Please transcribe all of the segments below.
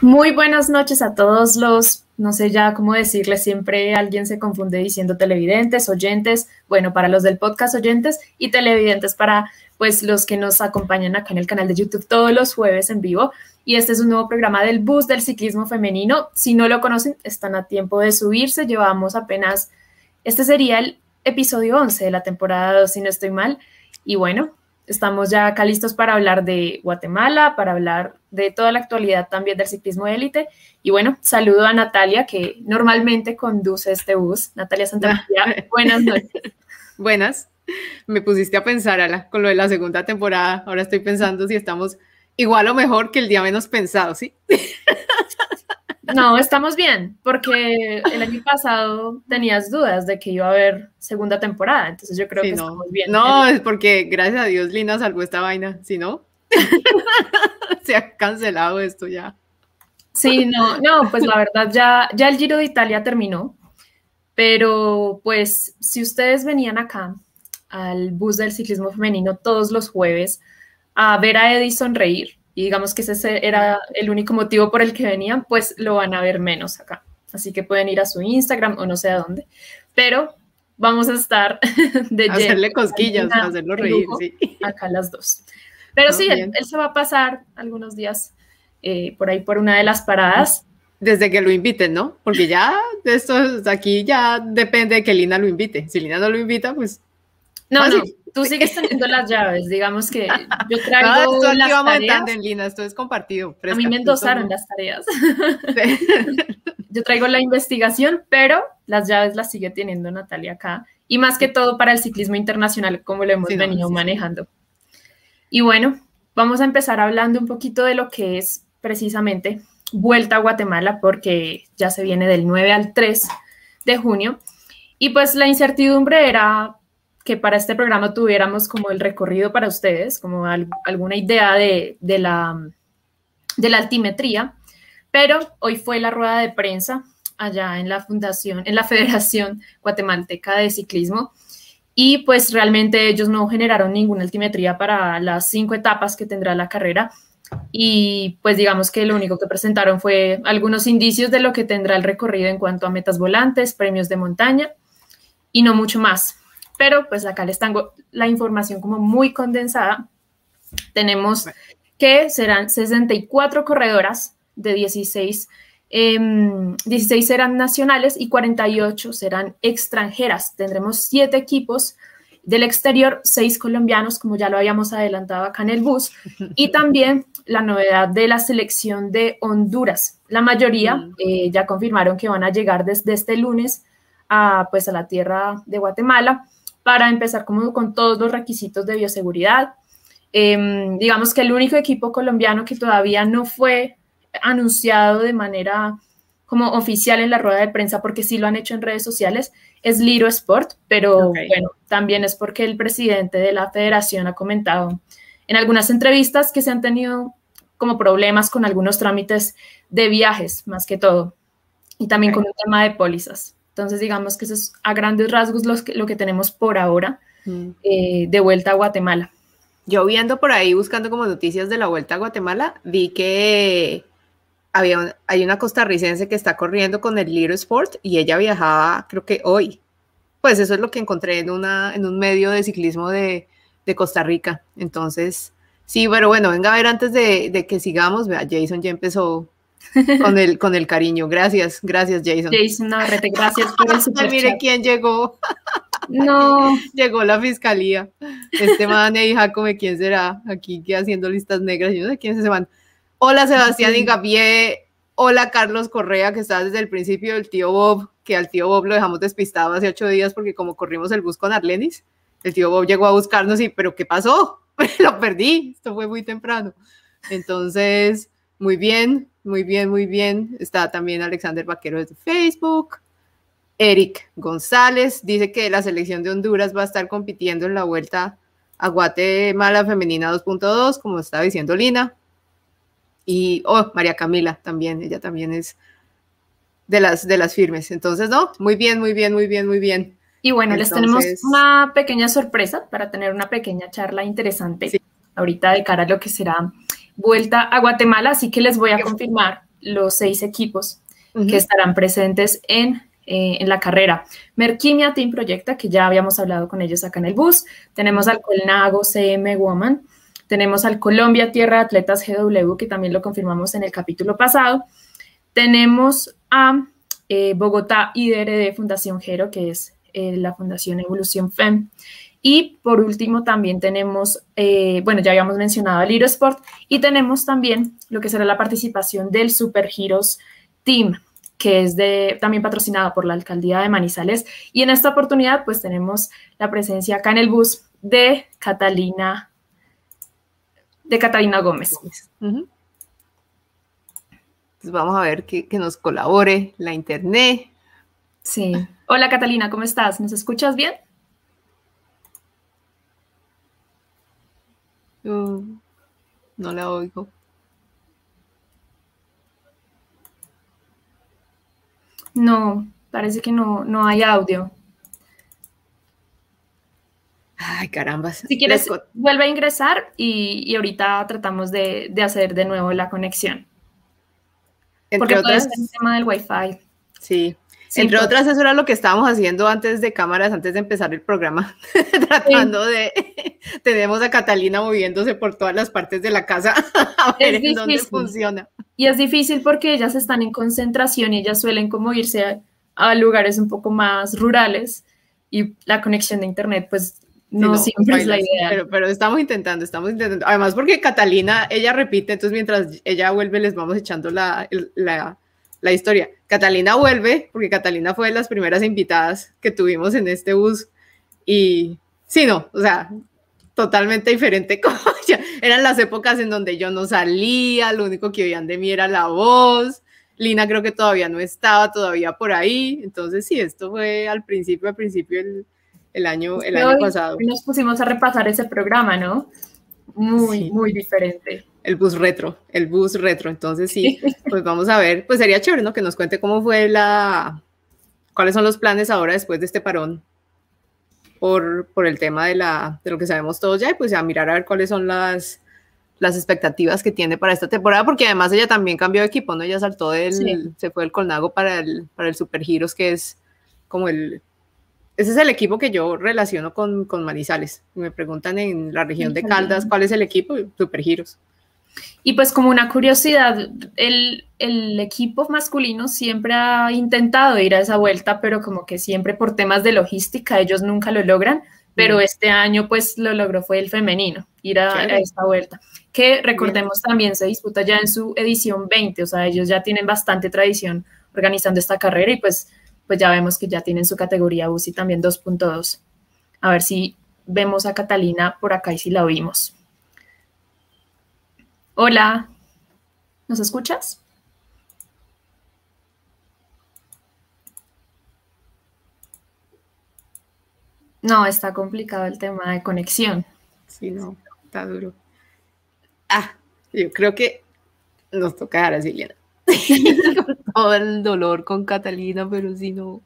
Muy buenas noches a todos los, no sé ya cómo decirles, siempre alguien se confunde diciendo televidentes, oyentes, bueno, para los del podcast oyentes y televidentes para pues los que nos acompañan acá en el canal de YouTube todos los jueves en vivo. Y este es un nuevo programa del bus del ciclismo femenino. Si no lo conocen, están a tiempo de subirse. Llevamos apenas, este sería el episodio 11 de la temporada 2, si no estoy mal. Y bueno, Estamos ya acá listos para hablar de Guatemala, para hablar de toda la actualidad también del ciclismo de élite. Y bueno, saludo a Natalia, que normalmente conduce este bus. Natalia Santamaría, buenas noches. Buenas. Me pusiste a pensar, Ala, con lo de la segunda temporada. Ahora estoy pensando si estamos igual o mejor que el día menos pensado, ¿sí? No, estamos bien, porque el año pasado tenías dudas de que iba a haber segunda temporada, entonces yo creo que no. estamos bien. No, es porque gracias a Dios Lina salvó esta vaina, si no, se ha cancelado esto ya. Sí, no, no, pues la verdad ya, ya el Giro de Italia terminó, pero pues si ustedes venían acá al bus del ciclismo femenino todos los jueves a ver a Edison reír, y digamos que ese era el único motivo por el que venían, pues lo van a ver menos acá. Así que pueden ir a su Instagram o no sé a dónde. Pero vamos a estar de Hacerle cosquillas, hacerlo reír, sí. Acá las dos. Pero sí, él, se va a pasar algunos días eh, por ahí por una de las paradas. Desde que lo inviten, ¿no? Porque ya esto aquí ya depende de que Lina lo invite. Si Lina no lo invita, pues. No, no, tú sigues teniendo las llaves, digamos que yo traigo no, las tareas. En Lina, esto es compartido. a mí me endosaron las tareas. yo traigo la investigación, pero las llaves las sigue teniendo Natalia acá. Y más que todo para el ciclismo internacional, como lo hemos venido manejando. Y bueno, vamos a empezar hablando un poquito de lo que es precisamente Vuelta a Guatemala, porque ya se viene del 9 al 3 de junio. Y pues la incertidumbre era que para este programa tuviéramos como el recorrido para ustedes, como alguna idea de, la, de la altimetría, pero hoy fue la rueda de prensa allá en la fundación, en la Federación Guatemalteca de Ciclismo, y pues realmente ellos no generaron ninguna altimetría para las cinco etapas que tendrá la carrera, y pues digamos que lo único que presentaron fue algunos indicios de lo que tendrá el recorrido en cuanto a metas volantes, premios de montaña, y no mucho más pero pues acá les tengo la información como muy condensada. Tenemos que serán 64 corredoras de 16, 16 em, serán nacionales y 48 serán extranjeras. Tendremos 7 equipos del exterior, 6 colombianos, como ya lo habíamos adelantado acá en el bus, y también la novedad de la selección de Honduras. La mayoría mm. eh, ya confirmaron que van a llegar desde este lunes a, pues, a la tierra de Guatemala para empezar como con todos los requisitos de bioseguridad. Em, digamos que el único equipo colombiano que todavía no fue anunciado de manera como oficial en la rueda de prensa, porque sí lo han hecho en redes sociales, es Liro Sport, pero bueno, también es porque el presidente de la federación ha comentado en algunas entrevistas que se han tenido como problemas con algunos trámites de viajes, más que todo, y también con un tema de pólizas. Entonces, digamos que eso es a grandes rasgos lo que tenemos por ahora mm. eh, de vuelta a Guatemala. Yo viendo por ahí, buscando como noticias de la vuelta a Guatemala, vi que había hay una costarricense que está corriendo con el Little Sport y ella viajaba, creo que hoy. Pues eso es lo que encontré en, una, en un medio de ciclismo de, de Costa Rica. Entonces, sí, pero bueno, venga a ver antes de, de que sigamos, vea, Jason ya empezó con el, con el cariño. Gracias, gracias, Jason. Jason Navarrete, gracias por el super Mire quién llegó. No. Llegó la fiscalía. Este man y Jacome, ¿quién será? Aquí que haciendo listas negras. Yo no sé quién es ese man. Hola, Sebastián Ingapié. Hola, Carlos Correa, que está desde el principio del tío Bob, que al tío Bob lo dejamos despistado hace ocho días porque como corrimos el bus con Arlenis, el tío Bob llegó a buscarnos y, ¿pero qué pasó? lo perdí. Esto fue muy temprano. Entonces, muy bien, muy bien, muy bien. Está también Alexander Vaquero desde Facebook. Eric González dice que la selección de Honduras va a estar compitiendo en la vuelta a Guatemala Femenina 2.2, como estaba diciendo Lina. Y, oh, María Camila también, ella también es de las, de las firmes. Entonces, no, muy bien, muy bien, muy bien, muy bien. Y bueno, les tenemos una pequeña sorpresa para tener una pequeña charla interesante ahorita de cara a lo que será vuelta a Guatemala, así que les voy a confirmar los seis equipos que estarán presentes en, eh, en, la carrera. Merquimia Team Proyecta, que ya habíamos hablado con ellos acá en el bus. Tenemos al Colnago CM Woman. Tenemos al Colombia Tierra Atletas GW, que también lo confirmamos en el capítulo pasado. Tenemos a eh, Bogotá IDRD Fundación Gero, que es eh, la Fundación Evolución FEM. Y por último también tenemos, eh, bueno, ya habíamos mencionado al Hero Sport y tenemos también lo que será la participación del Super Heroes Team, que es de, también patrocinado por la Alcaldía de Manizales. Y en esta oportunidad pues tenemos la presencia acá en el bus de Catalina, de Catalina Gómez. Pues vamos a ver que, que nos colabore la internet. Sí. Hola Catalina, ¿cómo estás? ¿Nos escuchas bien? No la oigo. No, parece que no, no hay audio. Ay, caramba. Si quieres, vuelve a ingresar y, ahorita tratamos de, hacer de nuevo la conexión. Porque otras, el tema del Wi-Fi. Sí, entre otras, eso era lo que estábamos haciendo antes de cámaras, antes de empezar el programa, tratando de, tenemos a Catalina moviéndose por todas las partes de la casa a ver en dónde funciona. Y es difícil porque ellas están en concentración y ellas suelen como irse a, lugares un poco más rurales y la conexión de internet pues no, siempre es la idea. Pero, pero, estamos intentando, estamos intentando. Además porque Catalina, ella repite, entonces mientras ella vuelve les vamos echando la, la la historia. Catalina vuelve, porque Catalina fue de las primeras invitadas que tuvimos en este bus. Y sí, no, o sea, totalmente diferente. Como ya, eran las épocas en donde yo no salía, lo único que oían de mí era la voz. Lina creo que todavía no estaba todavía por ahí. Entonces, sí, esto fue al principio, al principio el, año, el año pasado. Nos pusimos a repasar ese programa, ¿no? Muy, muy diferente el bus retro, el bus retro. Entonces sí, pues vamos a ver, pues sería chévere, ¿no? Que nos cuente cómo fue la, cuáles son los planes ahora después de este parón por, por el tema de, la, de lo que sabemos todos ya y pues a mirar a ver cuáles son las, las expectativas que tiene para esta temporada, porque además ella también cambió de equipo, ¿no? Ella saltó del, se fue del Colnago para el, para el Super Heroes, que es como el, ese es el equipo que yo relaciono con, con Manizales. Me preguntan en la región de Caldas cuál es el equipo, Super Heroes. Y pues como una curiosidad, el, equipo masculino siempre ha intentado ir a esa vuelta, pero como que siempre por temas de logística ellos nunca lo logran, pero este año pues lo logró fue el femenino, ir a, esta vuelta, que recordemos también se disputa ya en su edición 20, o sea, ellos ya tienen bastante tradición organizando esta carrera y pues, pues ya vemos que ya tienen su categoría UCI también 2.2. A ver si vemos a Catalina por acá y si la oímos. Hola, ¿nos escuchas? No, está complicado el tema de conexión. Sí, no, está duro. Ah, yo creo que nos toca dejar a Silena. todo el dolor con Catalina, pero si no.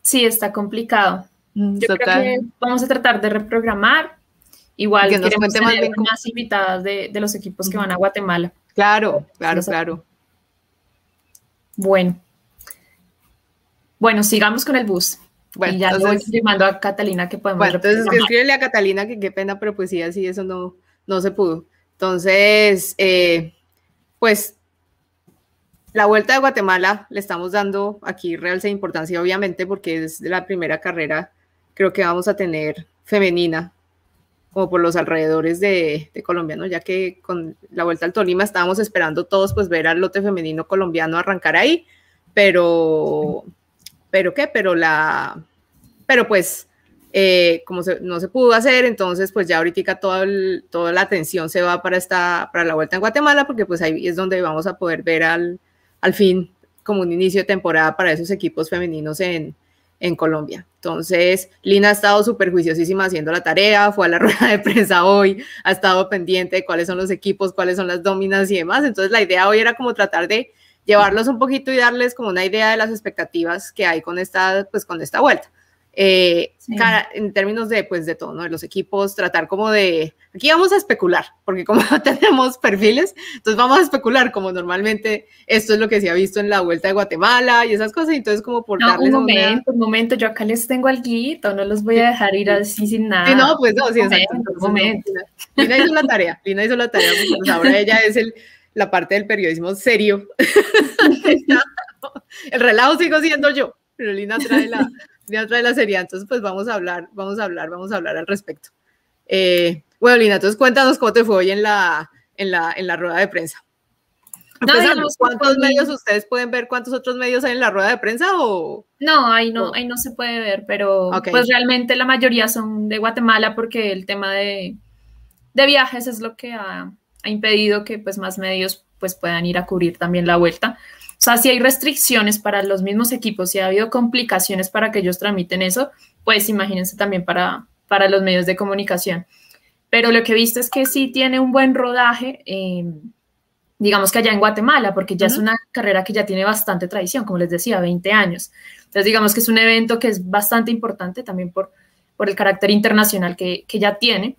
Sí, está complicado. Mm, yo creo que vamos a tratar de reprogramar Igual que nos queremos tener más, invitadas de, los equipos que van a Guatemala. Claro, claro, claro. Bueno. Bueno, sigamos con el bus. Bueno, y ya entonces, voy llamando a Catalina que podemos. Bueno, entonces escríbele a Catalina que qué pena, pero pues sí, así eso no, no se pudo. Entonces, eh, pues la vuelta de Guatemala le estamos dando aquí realce de importancia, obviamente, porque es la primera carrera, creo que vamos a tener femenina como por los alrededores de, Colombia, ¿no? Ya que con la vuelta al Tolima estábamos esperando todos pues ver al lote femenino colombiano arrancar ahí, pero, pero qué, pero la, pero pues eh, como no se pudo hacer, entonces pues ya ahorita toda, toda la atención se va para esta, para la vuelta en Guatemala, porque pues ahí es donde vamos a poder ver al, al fin como un inicio de temporada para esos equipos femeninos en, en Colombia. Entonces, Lina ha estado súper juiciosísima haciendo la tarea, fue a la rueda de prensa hoy, ha estado pendiente de cuáles son los equipos, cuáles son las dominas y demás. Entonces, la idea hoy era como tratar de llevarlos un poquito y darles como una idea de las expectativas que hay con esta, pues, con esta vuelta. Eh, en términos de, pues, de todo, ¿no? De los equipos, tratar como de, aquí vamos a especular, porque como tenemos perfiles, entonces vamos a especular como normalmente esto es lo que se ha visto en la Vuelta de Guatemala y esas cosas, entonces como por no, un momento, un momento, yo acá les tengo algo, no los voy a dejar ir así sin nada. Sí, no, pues no, sí, exacto. un momento. Lina hizo la tarea, Lina hizo la tarea, pues ahora ella es el, la parte del periodismo serio. el relajo sigo siendo yo, pero Lina trae la ya trae la serie, entonces pues vamos a hablar, vamos a hablar, vamos a hablar al respecto. Eh, bueno, Lina, entonces cuéntanos cómo te fue hoy en la, en la, en la rueda de prensa. ¿Cuántos medios ustedes pueden ver? ¿Cuántos otros medios hay en la rueda de prensa? O, no, ahí no, ahí no se puede ver, pero pues realmente la mayoría son de Guatemala porque el tema de, de viajes es lo que ha, ha, impedido que pues más medios pues puedan ir a cubrir también la vuelta. O sea, si hay restricciones para los mismos equipos, si ha habido complicaciones para que ellos tramiten eso, pues imagínense también para, para los medios de comunicación. Pero lo que he visto es que sí tiene un buen rodaje, em, digamos que allá en Guatemala, porque ya es una carrera que ya tiene bastante tradición, como les decía, 20 años. Entonces, digamos que es un evento que es bastante importante también por, por el carácter internacional que, que ya tiene.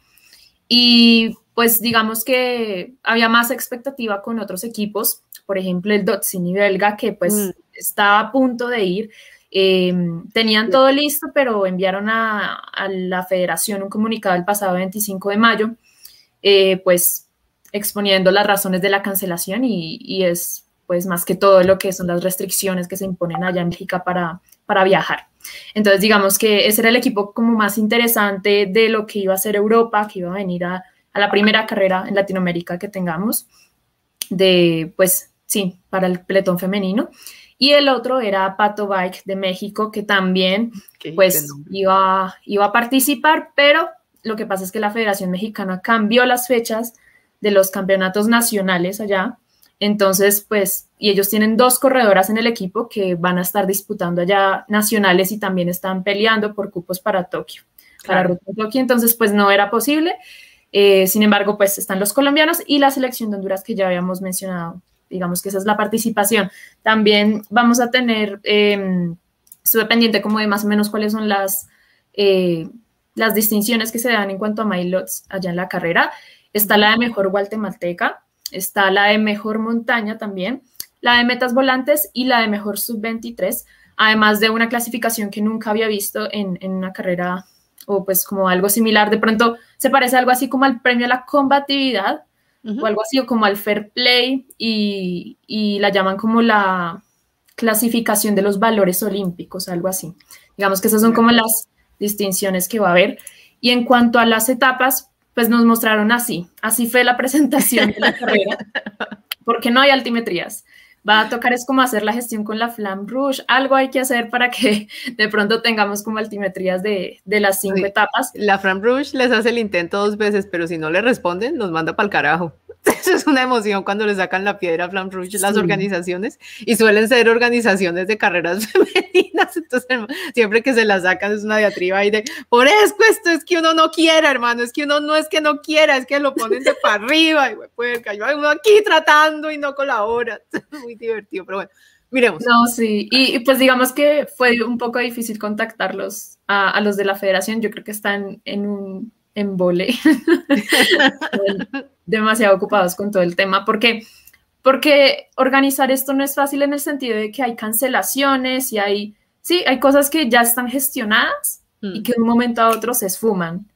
Y pues digamos que había más expectativa con otros equipos por ejemplo, el Dotsini belga, que pues mm. estaba a punto de ir. Em, tenían todo listo, pero enviaron a, la federación un comunicado el pasado 25 de mayo, eh, pues exponiendo las razones de la cancelación y, es pues más que todo lo que son las restricciones que se imponen allá en México para, para viajar. Entonces digamos que ese era el equipo como más interesante de lo que iba a ser Europa, que iba a venir a, a la primera carrera en Latinoamérica que tengamos, de pues sí, para el peletón femenino. Y el otro era Pato Bike de México, que también pues iba, iba a participar, pero lo que pasa es que la Federación Mexicana cambió las fechas de los campeonatos nacionales allá. Entonces, pues, y ellos tienen dos corredoras en el equipo que van a estar disputando allá nacionales y también están peleando por cupos para Tokio, para Ruta Tokio. Entonces, pues no era posible. Eh, sin embargo, pues están los colombianos y la selección de Honduras que ya habíamos mencionado digamos que esa es la participación. También vamos a tener, eh, estuve pendiente como de más o menos cuáles son las, eh, las distinciones que se dan en cuanto a Mailots allá en la carrera. Está la de mejor guatemalteca, está la de mejor montaña también, la de metas volantes y la de mejor sub-23, además de una clasificación que nunca había visto en, en una carrera o pues como algo similar. De pronto se parece algo así como al premio a la combatividad, o algo así, como al fair play, y, la llaman como la clasificación de los valores olímpicos, algo así. Digamos que esas son como las distinciones que va a haber. Y en cuanto a las etapas, pues nos mostraron así. Así fue la presentación de la carrera, porque no hay altimetrías va a tocar es como hacer la gestión con la Flam Rouge. Algo hay que hacer para que de pronto tengamos como altimetrías de, de las cinco etapas. La Flam Rouge les hace el intento dos veces, pero si no le responden, nos manda para el carajo. Eso es una emoción cuando le sacan la piedra a Flam Rouge las organizaciones y suelen ser organizaciones de carreras femeninas. Entonces, siempre que se la sacan es una diatriba y de por eso esto es que uno no quiera, hermano. Es que uno no es que no quiera, es que lo ponen de para arriba y pues, uno aquí tratando y no colabora. muy divertido, pero bueno, miremos. No, sí, y, pues digamos que fue un poco difícil contactarlos a, los de la federación, yo creo que están en un embole, demasiado ocupados con todo el tema, porque, porque organizar esto no es fácil en el sentido de que hay cancelaciones y hay, sí, hay cosas que ya están gestionadas y mm. que de un momento a otro se esfuman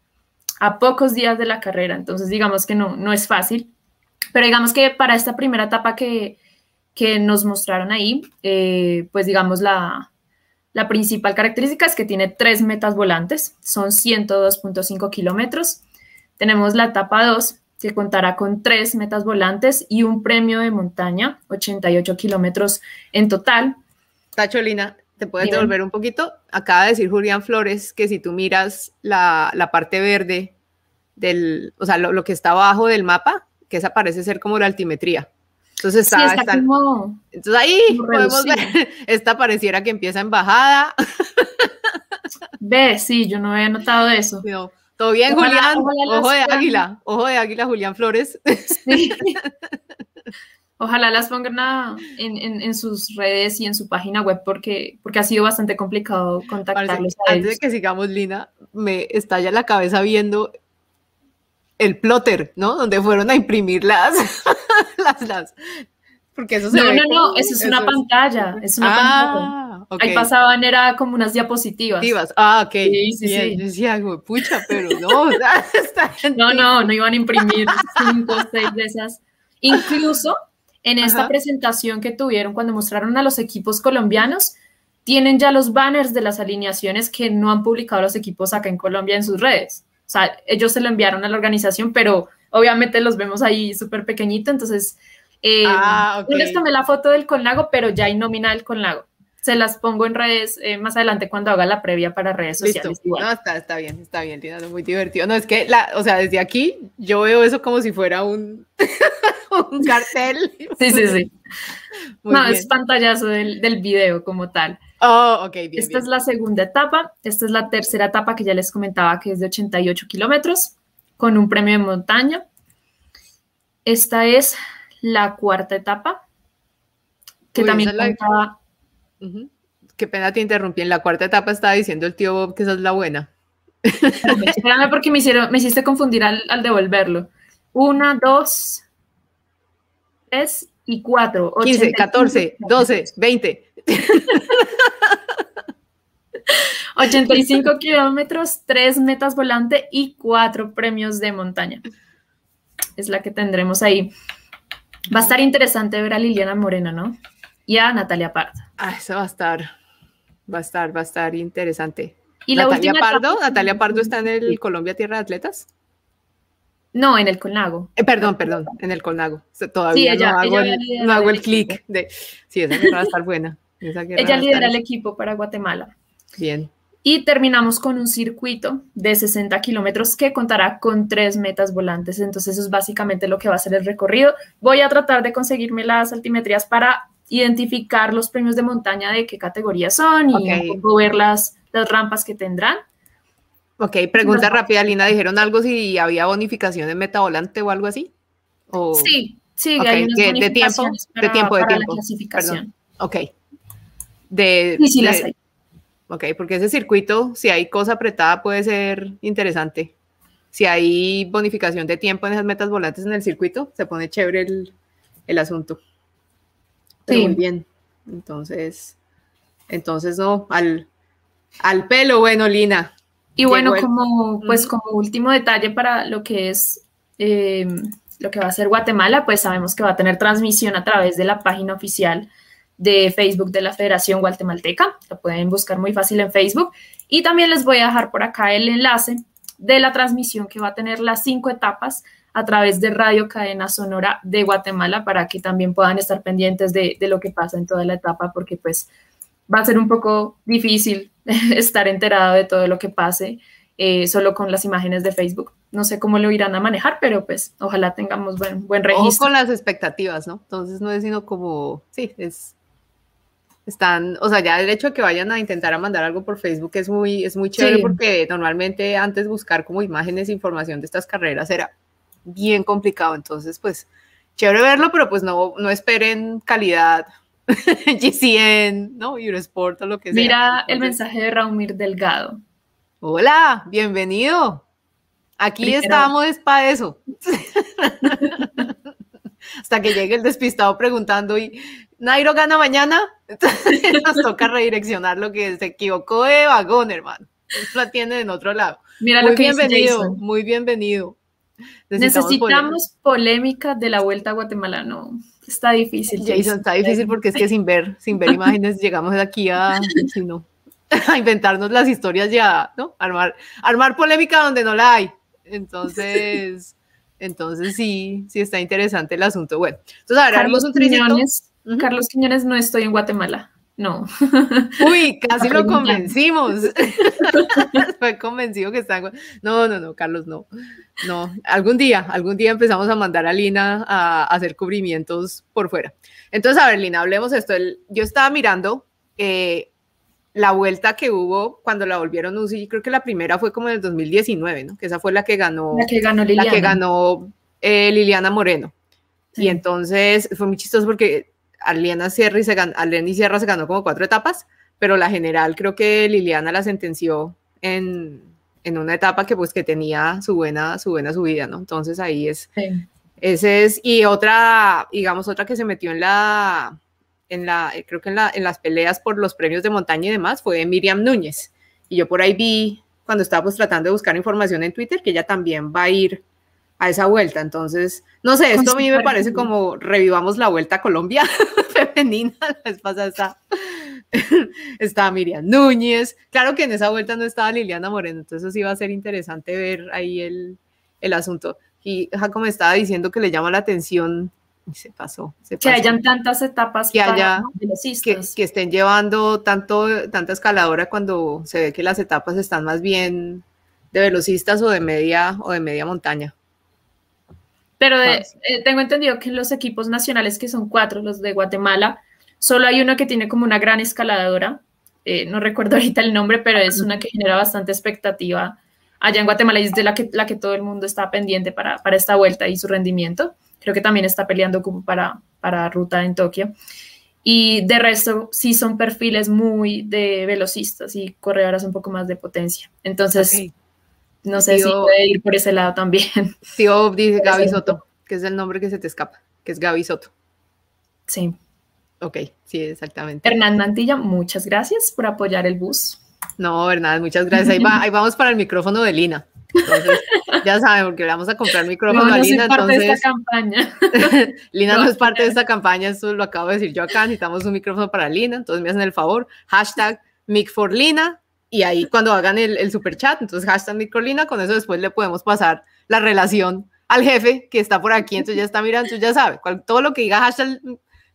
a pocos días de la carrera, entonces digamos que no, no es fácil, pero digamos que para esta primera etapa que, que nos mostraron ahí, eh, pues digamos la, la principal característica es que tiene tres metas volantes, son 102.5 kilómetros. Tenemos la etapa 2, que contará con tres metas volantes y un premio de montaña, 88 kilómetros en total. Tacholina, ¿te puedes devolver un poquito? Acaba de decir Julián Flores que si tú miras la, la parte verde del, o sea, lo, lo, que está abajo del mapa, que esa parece ser como la altimetría. Entonces, está, entonces ahí podemos ver, esta pareciera que empieza en bajada. Ve, sí, yo no había notado eso. Todo bien, Julián. ojo de águila, ojo de águila, Julián Flores. Ojalá las pongan en, sus redes y en su página web porque, porque ha sido bastante complicado contactarlos. antes de que sigamos, Lina, me estalla la cabeza viendo el plotter, ¿no? Donde fueron a imprimir las, las, porque eso se no, no, no, eso es una pantalla, es una ah, pantalla. Ahí pasaban, era como unas diapositivas. Ah, ok. Sí, sí, sí. Yo decía, pucha, pero no, no, no, no iban a imprimir cinco o seis de esas. Incluso en esta presentación que tuvieron cuando mostraron a los equipos colombianos, tienen ya los banners de las alineaciones que no han publicado los equipos acá en Colombia en sus redes. O sea, ellos se lo enviaron a la organización, pero obviamente los vemos ahí súper pequeñito, entonces eh, ah, les tomé la foto del Conlago, pero ya hay nómina del Conlago. Se las pongo en redes eh, más adelante cuando haga la previa para redes sociales. No, está, está bien, está bien, muy divertido. No, es que, la, o sea, desde aquí yo veo eso como si fuera un, un cartel. Sí, sí, sí. no, es pantallazo del, del, video como tal. Oh, ok, bien. Esta es la segunda etapa. Esta es la tercera etapa que ya les comentaba que es de 88 kilómetros con un premio de montaña. Esta es la cuarta etapa, que también la... Qué pena te interrumpí. En la cuarta etapa estaba diciendo el tío Bob que esa es la buena. Espérame porque me, hicieron, me hiciste confundir al, devolverlo. Una, dos, tres y cuatro. 15, 14, 12, 20. 85 kilómetros, tres metas volante y cuatro premios de montaña. Es la que tendremos ahí. Va a estar interesante ver a Liliana Moreno, ¿no? Y a Natalia Pardo. Ah, eso va a estar, va a estar, va a estar interesante. ¿Y Natalia Pardo? ¿Natalia Pardo está en el Colombia Tierra de Atletas? No, en el Colnago. Eh, perdón, perdón, en el Colnago. Todavía no, hago el, no el clic de... Sí, esa guerra va a estar buena. ella lidera el equipo para Guatemala. Bien. Y terminamos con un circuito de 60 kilómetros que contará con tres metas volantes. Entonces, eso es básicamente lo que va a ser el recorrido. Voy a tratar de conseguirme las altimetrías para identificar los premios de montaña de qué categoría son y ver las, las rampas que tendrán. Ok, pregunta rápida, Lina. ¿Dijeron algo si había bonificación en meta volante o algo así? Sí, sí, hay unas de, tiempo, de tiempo, de tiempo. clasificación. Ok. De, sí, sí, las hay. Ok, porque ese circuito, si hay cosa apretada, puede ser interesante. Si hay bonificación de tiempo en esas metas volantes en el circuito, se pone chévere el, el asunto. sí. Muy bien. Entonces, entonces no, al, al pelo, bueno, Lina. Y bueno, como, pues como último detalle para lo que es em, lo que va a ser Guatemala, pues sabemos que va a tener transmisión a través de la página oficial de Facebook de la Federación Guatemalteca. Lo pueden buscar muy fácil en Facebook. Y también les voy a dejar por acá el enlace de la transmisión que va a tener las cinco etapas a través de Radio Cadena Sonora de Guatemala para que también puedan estar pendientes de, lo que pasa en toda la etapa porque pues va a ser un poco difícil estar enterado de todo lo que pase eh, solo con las imágenes de Facebook. No sé cómo lo irán a manejar, pero pues ojalá tengamos buen, buen registro. O con las expectativas, ¿no? Entonces no es sino como, sí, es están, o sea, ya el hecho de que vayan a intentar a mandar algo por Facebook es muy, es muy chévere porque normalmente antes buscar como imágenes, información de estas carreras era bien complicado, entonces pues chévere verlo, pero pues no, no esperen calidad GCN, ¿no? Eurosport o lo que sea. Mira el mensaje de Raumir Delgado. Hola, bienvenido. Aquí estamos es para eso. Hasta que llegue el despistado preguntando y Nairo gana mañana, entonces nos toca redireccionar lo que se equivocó de vagón, hermano. La tiene en otro lado. Mira muy lo que bienvenido, muy bienvenido. Necesitamos, polémica de la vuelta a Guatemala, no. Está difícil. Jason, está difícil porque es que sin ver, sin ver imágenes, llegamos de aquí a, a inventarnos las historias ya, ¿no? Armar, armar polémica donde no la hay. Entonces, entonces sí, sí está interesante el asunto. Bueno, entonces ahora haremos un tricito. Carlos Quiñones, no estoy en Guatemala. No. Uy, casi lo convencimos. Fue convencido que está en No, no, no, Carlos, no. No, algún día, algún día empezamos a mandar a Lina a, hacer cubrimientos por fuera. Entonces, a ver, Lina, hablemos esto. yo estaba mirando eh, la vuelta que hubo cuando la volvieron UCI, creo que la primera fue como en el 2019, ¿no? Que esa fue la que ganó. La que ganó Liliana. La que ganó eh, Liliana Moreno Y entonces fue muy chistoso porque Arlena Sierra, y se ganó, Arlena y Sierra se ganó como cuatro etapas, pero la general creo que Liliana la sentenció en, en una etapa que pues que tenía su buena, su buena subida, ¿no? Entonces ahí es, ese es, y otra, digamos, otra que se metió en la, en la, creo que en, la, en las peleas por los premios de montaña y demás fue Miriam Núñez. Y yo por ahí vi, cuando estábamos tratando de buscar información en Twitter, que ella también va a ir a esa vuelta. Entonces, no sé, esto a mí me parece como revivamos la vuelta a Colombia femenina. La vez pasada está, estaba Miriam Núñez. Claro que en esa vuelta no estaba Liliana Moreno, entonces sí va a ser interesante ver ahí el, el asunto. Y Jaco me estaba diciendo que le llama la atención se pasó, Que hayan tantas etapas que haya que, que, estén llevando tanto tanta escaladora cuando se ve que las etapas están más bien de velocistas o de media o de media montaña. Pero eh, tengo entendido que los equipos nacionales, que son cuatro, los de Guatemala, solo hay uno que tiene como una gran escaladora. Eh, no recuerdo ahorita el nombre, pero es una que genera bastante expectativa allá en Guatemala y es de la que, la que todo el mundo está pendiente para, para esta vuelta y su rendimiento. Creo que también está peleando como para, para ruta en Tokio. Y de resto, sí son perfiles muy de velocistas y corredoras un poco más de potencia. Entonces, no sé si puede ir por ese lado también. Tío dice Gaby Soto, que es el nombre que se te escapa, que es Gaby Soto. Sí. Ok, sí, exactamente. Hernán Mantilla, muchas gracias por apoyar el bus. No, Hernán, muchas gracias. Ahí, va, ahí vamos para el micrófono de Lina. Entonces, ya saben, porque le vamos a comprar micrófono a Lina. No entonces, de esta campaña. Lina no, es parte de esta campaña, eso lo acabo de decir yo acá. Necesitamos un micrófono para Lina, entonces me hacen el favor. Hashtag MicForLina y ahí cuando hagan el, el super chat, entonces hashtag Lina, con eso después le podemos pasar la relación al jefe que está por aquí, entonces ya está mirando, entonces ya sabe, todo lo que diga hashtag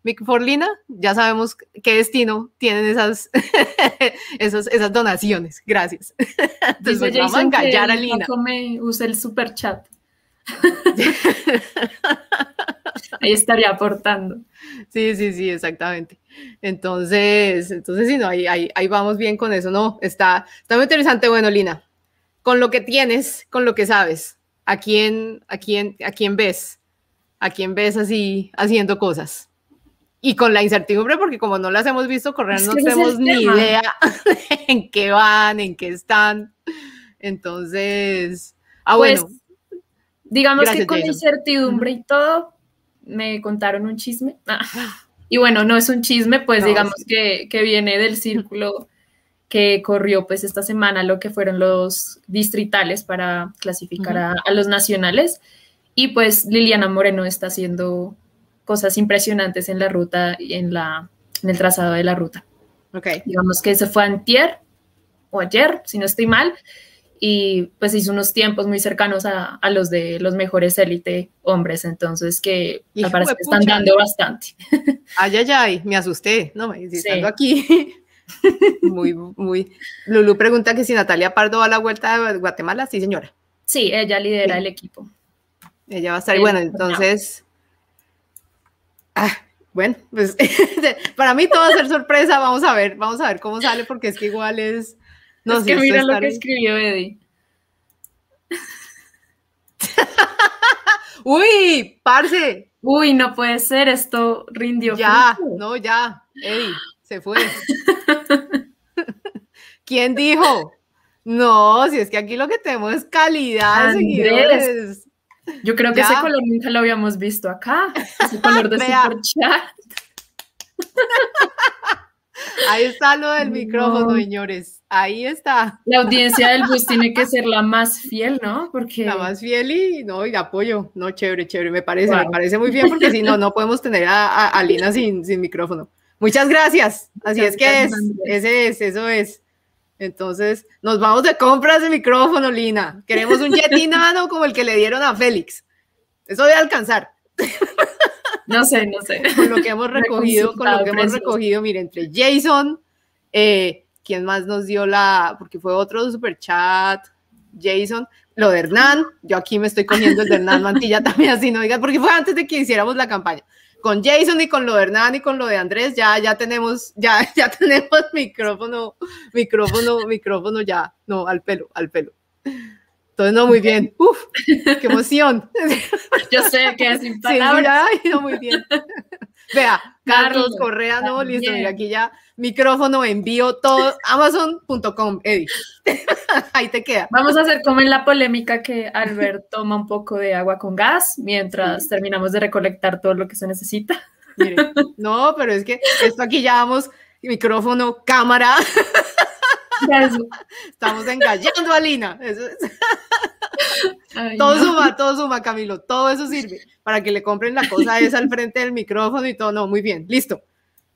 Mick Forlina, ya sabemos qué destino tienen esas, esas, esas donaciones. Gracias. Entonces vamos a engañar a Lina. me usa el super chat. Ahí estaría aportando. Sí, sí, sí, exactamente. Entonces, entonces sí, no, ahí, ahí, ahí vamos bien con eso, ¿no? Está, está muy interesante, bueno, Lina, con lo que tienes, con lo que sabes, ¿a quién, a quién, a quién ves? ¿A quién ves así haciendo cosas? Y con la incertidumbre, porque como no las hemos visto correr, no tenemos ni idea en qué van, en qué están. Entonces, ah, pues, bueno. Digamos que con incertidumbre y todo, me contaron un chisme. Ah, y bueno, no es un chisme, pues digamos que, que, viene del círculo que corrió pues esta semana lo que fueron los distritales para clasificar a, a los nacionales. Y pues Liliana Moreno está haciendo cosas impresionantes en la ruta y en, la, en el trazado de la ruta. Okay. Digamos que se fue antier o ayer, si no estoy mal, y pues hizo unos tiempos muy cercanos a, a los de los mejores élite hombres, entonces que me parece que están dando bastante. Ay, ay, ay, me asusté, no, me estando aquí. muy, muy. Lulu pregunta que si Natalia Pardo va a la vuelta de Guatemala, sí, señora. Sí, ella lidera el equipo. Ella va a estar, bueno, entonces, Ah, bueno, pues para mí todo va a ser sorpresa. Vamos a ver, vamos a ver cómo sale, porque es que igual es. No es que mira lo que escribió Eddie. Uy, parce. Uy, no puede ser, esto rindió. Ya, no, ya, Eddie, se fue. ¿Quién dijo? No, si es que aquí lo que tenemos es calidad de seguidores. Yo creo que ese color nunca lo habíamos visto acá. Ese color de super chat. Ahí está lo del micrófono, señores. Ahí está. La audiencia del bus tiene que ser la más fiel, ¿no? Porque... La más fiel y no, y apoyo. No, chévere, chévere. Me parece, me parece muy bien porque si no, no podemos tener a, Lina sin, sin micrófono. Muchas gracias. Así es que es. Ese es, eso es. Entonces, nos vamos de compras de micrófono, Lina. Queremos un Yeti nano como el que le dieron a Félix. Eso debe alcanzar. No sé, no sé. Con lo que hemos recogido, con lo que hemos recogido, mire, entre Jason, eh, ¿quién más nos dio la? Porque fue otro super chat, Jason, lo de Hernán, yo aquí me estoy cogiendo el de Hernán Mantilla también así, no digas, porque fue antes de que hiciéramos la campaña con Jason y con lo de Hernán y con lo de Andrés, ya, ya tenemos, ya, ya tenemos micrófono, micrófono, micrófono ya, no, al pelo, al pelo. Entonces, no, muy bien. Uf, qué emoción. Yo sé que es sin palabras. Sí, no, muy bien. Vea, Carlos Correa, no, listo, mira, aquí ya micrófono, envío, todo, amazon.com, Eddie. Ahí te queda. Vamos a hacer como en la polémica que Albert toma un poco de agua con gas mientras terminamos de recolectar todo lo que se necesita. no, pero es que esto aquí ya vamos, micrófono, cámara. Estamos engallando a Lina. Todo suma, todo suma, Camilo. Todo eso sirve para que le compren la cosa esa al frente del micrófono y todo. No, muy bien, listo.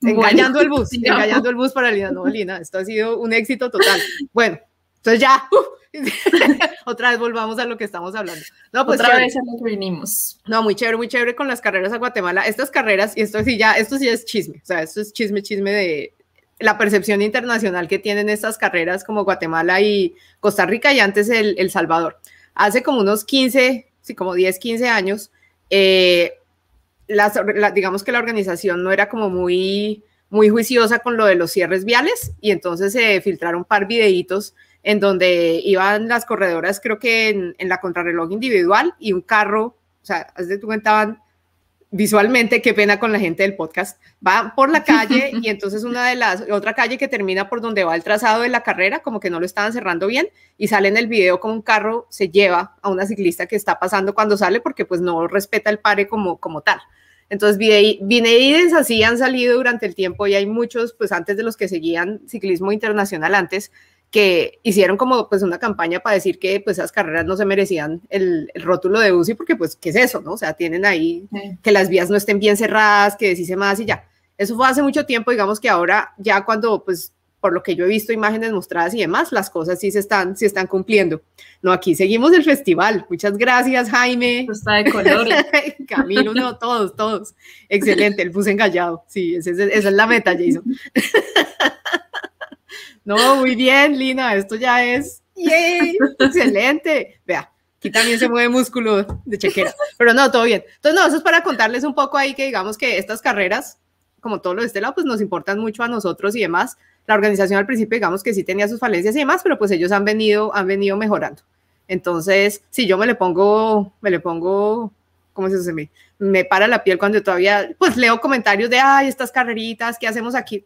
Engañando el bus, engañando el bus para Lina. No, Lina, esto ha sido un éxito total. Bueno, entonces ya, otra vez volvamos a lo que estamos hablando. No, pues otra vez a lo que vinimos. No, muy chévere, muy chévere con las carreras a Guatemala. Estas carreras, y esto sí ya, esto sí es chisme, o sea, esto es chisme, chisme de la percepción internacional que tienen estas carreras como Guatemala y Costa Rica y antes El, el Salvador. Hace como unos 15, sí, como 10, 15 años, eh, las, digamos que la organización no era como muy, muy juiciosa con lo de los cierres viales y entonces se filtraron un par videitos en donde iban las corredoras, creo que en, en la contrarreloj individual y un carro, o sea, de tu cuenta visualmente, qué pena con la gente del podcast, va por la calle y entonces una de las, otra calle que termina por donde va el trazado de la carrera, como que no lo estaban cerrando bien y sale en el video como un carro se lleva a una ciclista que está pasando cuando sale porque pues no respeta el pare como, como tal. Entonces, videos así han salido durante el tiempo y hay muchos, pues antes de los que seguían ciclismo internacional antes, que hicieron como pues una campaña para decir que pues esas carreras no se merecían el, rótulo de UCI porque pues qué es eso, ¿no? O sea, tienen ahí que las vías no estén bien cerradas, que deshice más y ya. Eso fue hace mucho tiempo, digamos que ahora ya cuando pues por lo que yo he visto imágenes mostradas y demás, las cosas sí se están, sí están cumpliendo. No, aquí seguimos el festival. Muchas gracias, Jaime. Está de color. Camilo, no, todos, todos. Excelente, el puse engallado. Sí, esa es la meta, Jason. No, muy bien, Lina, esto ya es ¡yay! excelente. Vea, aquí también se mueve músculo de chequera, pero no, todo bien. Entonces, no, eso es para contarles un poco ahí que digamos que estas carreras, como todo lo de este lado, pues nos importan mucho a nosotros y demás. La organización al principio, digamos que sí tenía sus falencias y demás, pero pues ellos han venido, han venido mejorando. Entonces, si yo me le pongo, me le pongo, ¿cómo se dice? Me, me para la piel cuando todavía, pues leo comentarios de, ay, estas carreritas, ¿qué hacemos aquí?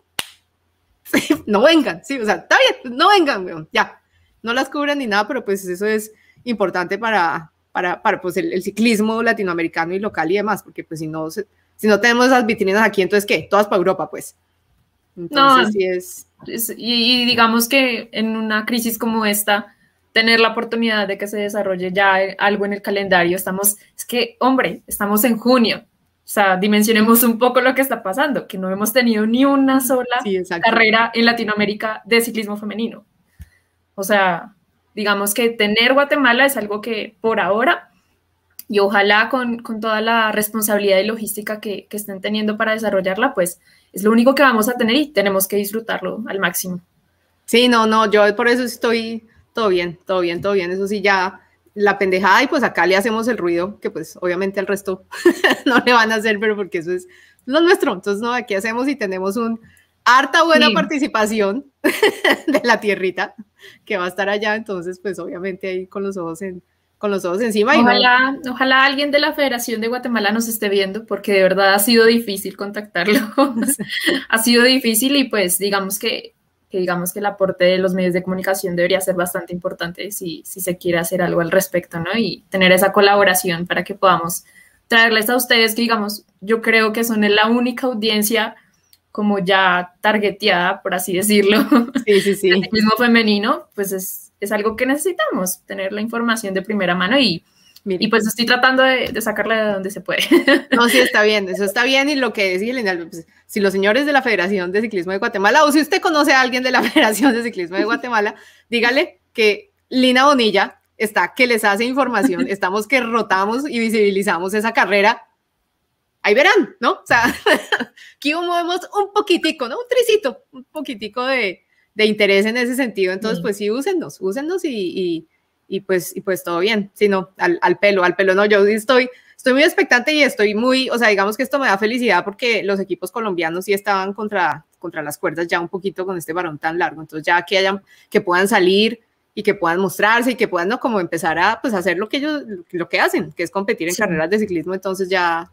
no vengan, sí, o sea, está bien, no vengan, ya, no las cubren ni nada, pero pues eso es importante para, para, para pues el, ciclismo latinoamericano y local y demás, porque pues si no, si no tenemos esas vitrinas aquí, entonces ¿qué? Todas para Europa, pues. Entonces, no, sí es... Y, y digamos que en una crisis como esta, tener la oportunidad de que se desarrolle ya algo en el calendario, estamos, es que, hombre, estamos en junio, o sea, dimensionemos un poco lo que está pasando, que no hemos tenido ni una sola carrera en Latinoamérica de ciclismo femenino. O sea, digamos que tener Guatemala es algo que por ahora, y ojalá con, con toda la responsabilidad y logística que, que, estén teniendo para desarrollarla, pues es lo único que vamos a tener y tenemos que disfrutarlo al máximo. Sí, no, no, yo por eso estoy todo bien, todo bien, todo bien. Eso sí, ya la pendejada y pues acá le hacemos el ruido que pues obviamente al resto no le van a hacer, pero porque eso es lo nuestro. Entonces, no, aquí hacemos y tenemos un harta buena participación de la tierrita que va a estar allá, entonces pues obviamente ahí con los ojos en con los ojos encima. Ojalá, ojalá alguien de la Federación de Guatemala nos esté viendo, porque de verdad ha sido difícil contactarlo. ha sido difícil y pues digamos que que digamos que el aporte de los medios de comunicación debería ser bastante importante si, si se quiere hacer algo al respecto, ¿no? Y tener esa colaboración para que podamos traerles a ustedes que, digamos, yo creo que son la única audiencia como ya targeteada, por así decirlo, sí, sí, sí. mismo femenino, pues es, es algo que necesitamos, tener la información de primera mano y y pues estoy tratando de, sacarla de donde se puede. No, sí, está bien, eso está bien. Y lo que decía pues, si los señores de la Federación de Ciclismo de Guatemala, o si usted conoce a alguien de la Federación de Ciclismo de Guatemala, dígale que Lina Bonilla está, que les hace información, estamos que rotamos y visibilizamos esa carrera. Ahí verán, ¿no? O sea, aquí movemos un poquitico, ¿no? Un tricito, un poquitico de, de interés en ese sentido. Entonces, pues sí, úsennos, úsennos y y pues, y pues todo bien, sino al, al pelo, al pelo no, yo estoy, estoy muy expectante y estoy muy, o sea, digamos que esto me da felicidad porque los equipos colombianos sí estaban contra, contra las cuerdas ya un poquito con este varón tan largo, entonces ya que hayan, que puedan salir y que puedan mostrarse y que puedan ¿no? como empezar a pues, hacer lo que ellos, lo que hacen, que es competir en carreras de ciclismo, entonces ya,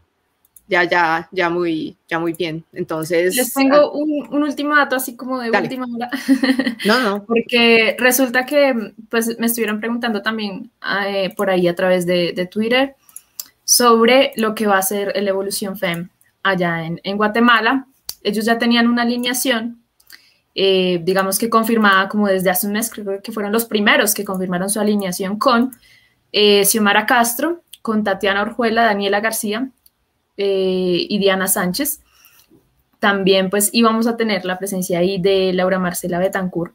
ya, ya, ya muy, ya muy bien. Entonces. Les tengo ah, un, un, último dato así como de última hora. No, no. Porque resulta que, pues, me estuvieron preguntando también eh, por ahí a través de, de, Twitter sobre lo que va a ser el Evolución FEM allá en, en Guatemala. Ellos ya tenían una alineación, eh, digamos que confirmada como desde hace un mes, creo que fueron los primeros que confirmaron su alineación con eh, Xiomara Castro, con Tatiana Orjuela, Daniela García, eh, y Diana Sánchez. También pues íbamos a tener la presencia ahí de Laura Marcela Betancourt,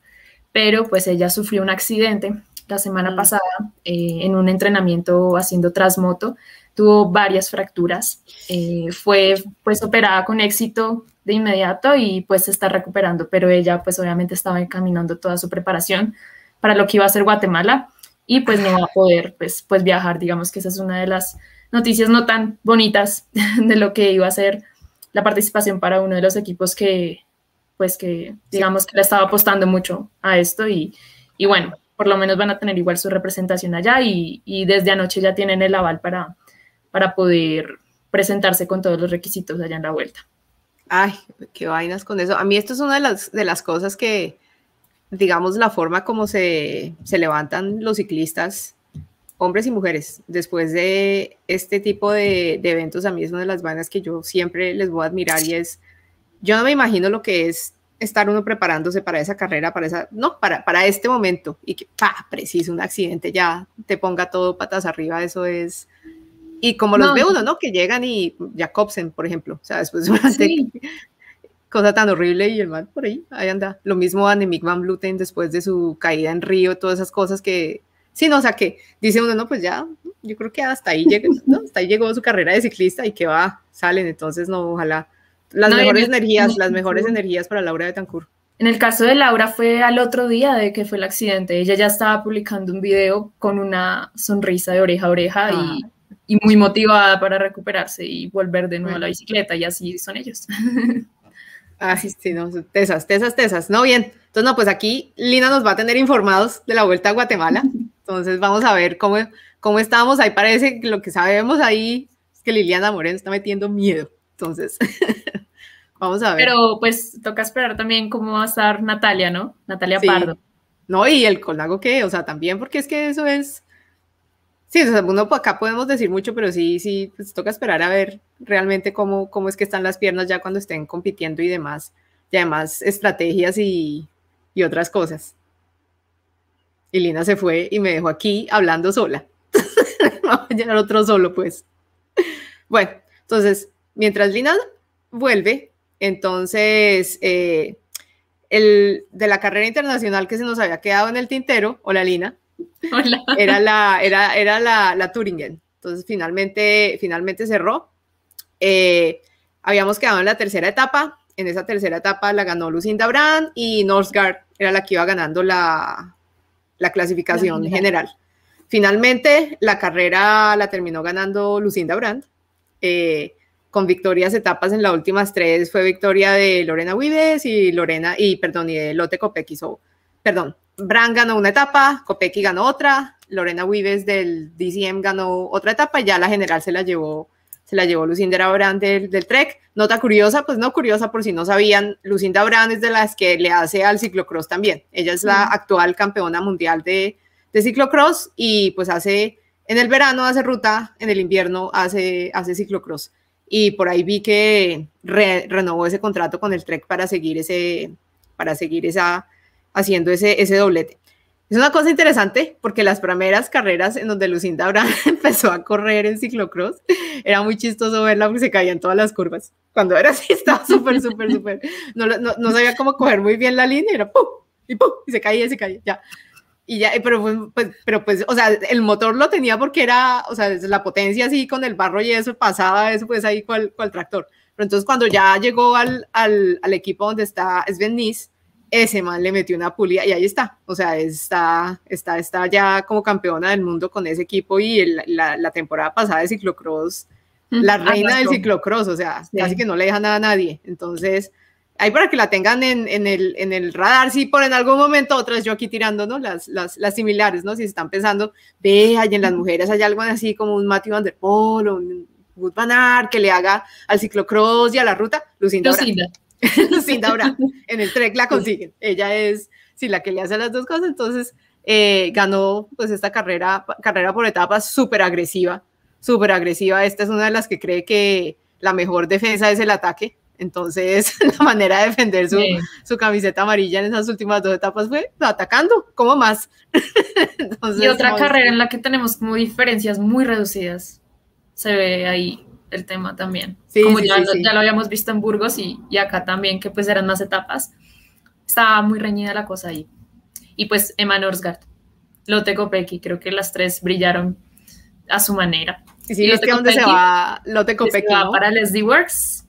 pero pues ella sufrió un accidente la semana mm. pasada eh, en un entrenamiento haciendo trasmoto, tuvo varias fracturas, eh, fue pues operada con éxito de inmediato y pues se está recuperando, pero ella pues obviamente estaba encaminando toda su preparación para lo que iba a ser Guatemala y pues no va a poder pues, pues viajar, digamos que esa es una de las noticias no tan bonitas de lo que iba a ser la participación para uno de los equipos que, pues que, digamos que le estaba apostando mucho a esto y, y bueno, por lo menos van a tener igual su representación allá y, y, desde anoche ya tienen el aval para, para poder presentarse con todos los requisitos allá en la vuelta. Ay, qué vainas con eso. A mí esto es una de las, de las cosas que, digamos, la forma como se, se levantan los ciclistas hombres y mujeres, después de este tipo de, eventos, a mí es una de las vainas que yo siempre les voy a admirar y es, yo no me imagino lo que es estar uno preparándose para esa carrera, para esa, no, para, para este momento y que, pa, preciso, un accidente ya te ponga todo patas arriba, eso es, y como los ve uno, ¿no? Que llegan y Jacobsen, por ejemplo, o sea, después de una cosa tan horrible y el mal por ahí, ahí anda. Lo mismo Annemiek van Bluten después de su caída en Río, todas esas cosas que Sí, no, o sea que dice uno, no, pues ya, yo creo que hasta ahí, llegó, hasta ahí llegó su carrera de ciclista y que va, salen, entonces no, ojalá las mejores energías, las mejores energías para Laura de Tancur. En el caso de Laura fue al otro día de que fue el accidente, ella ya estaba publicando un video con una sonrisa de oreja a oreja y, ah. y, muy motivada para recuperarse y volver de nuevo a la bicicleta y así son ellos. Ah, sí, sí, no, tesas, tesas, tesas. No, bien. Entonces, no, pues aquí Lina nos va a tener informados de la vuelta a Guatemala. Entonces, vamos a ver cómo, cómo estamos. Ahí parece que lo que sabemos ahí es que Liliana Moreno está metiendo miedo. Entonces, vamos a ver. Pero pues toca esperar también cómo va a estar Natalia, ¿no? Natalia Pardo. No, y el Colago qué, o sea, también porque es que eso es Sí, o sea, uno acá podemos decir mucho, pero sí, sí, pues toca esperar a ver realmente cómo, cómo es que están las piernas ya cuando estén compitiendo y demás, y además estrategias y, y otras cosas. Y Lina se fue y me dejó aquí hablando sola. Vamos a llegar otro solo, pues. Bueno, entonces, mientras Lina vuelve, entonces, eh, el de la carrera internacional que se nos había quedado en el tintero, hola Lina, era la, era, era la, la Turingen. Entonces finalmente, finalmente cerró. Eh, habíamos quedado en la tercera etapa. En esa tercera etapa la ganó Lucinda Brand y Northgard era la que iba ganando la, la clasificación general. Finalmente la carrera la terminó ganando Lucinda Brand. Eh, con victorias etapas en las últimas tres fue victoria de Lorena Vives y Lorena y perdón y de Lotte Kopecky. perdón, Bran ganó una etapa, Kopecky ganó otra, Lorena Vives del DCM ganó otra etapa y ya la general se la llevó, se la llevó Lucinda Brand del, del, Trek. Nota curiosa, pues no curiosa por si no sabían, Lucinda Brand es de las que le hace al ciclocross también. Ella es la actual campeona mundial de, de ciclocross y pues hace, en el verano hace ruta, en el invierno hace, hace ciclocross. Y por ahí vi que renovó ese contrato con el Trek para seguir ese, para seguir esa, haciendo ese, ese doblete. Es una cosa interesante porque las primeras carreras en donde Lucinda Brown empezó a correr en ciclocross, era muy chistoso verla porque se caía en todas las curvas. Cuando era así, estaba súper, súper, súper. No, no, no, sabía cómo coger muy bien la línea, era ¡pum! y ¡pum! y se caía se caía, ya. Y ya, pero pues, pero pues, o sea, el motor lo tenía porque era, o sea, la potencia así con el barro y eso pasaba, eso pues ahí con el, tractor. Pero entonces cuando ya llegó al, al, al equipo donde está Sven Nys, ese man le metió una pulida y ahí está, o sea, está, está, está ya como campeona del mundo con ese equipo y la, la, temporada pasada de ciclocross, la reina del ciclocross, o sea, casi que no le deja nada a nadie, entonces ahí para que la tengan en, en, el, en el radar, si por en algún momento otras yo aquí tirando, ¿no? Las, las, las similares, ¿no? Si están pensando, ve, hay en las mujeres hay algo así como un Matthew Van Der Poel o un Wood Van Aert que le haga al ciclocross y a la ruta, Lucinda Lucinda. Lucinda ahora en el Trek la consiguen. Ella es, sí, la que le hace las dos cosas, entonces eh, ganó pues esta carrera, carrera por etapas súper agresiva, súper agresiva. Esta es una de las que cree que la mejor defensa es el ataque entonces, la manera de defender su, su, camiseta amarilla en esas últimas dos etapas fue atacando, como más. y otra carrera en la que tenemos como diferencias muy reducidas. Se ve ahí el tema también. como ya, ya, lo habíamos visto en Burgos y, y, acá también, que pues eran más etapas. Estaba muy reñida la cosa ahí. Y pues Emma Norsgaard, Lotte Kopecky, creo que las tres brillaron a su manera. Sí, sí, es que dónde se va Lotte Kopecky, se va para Leslie Works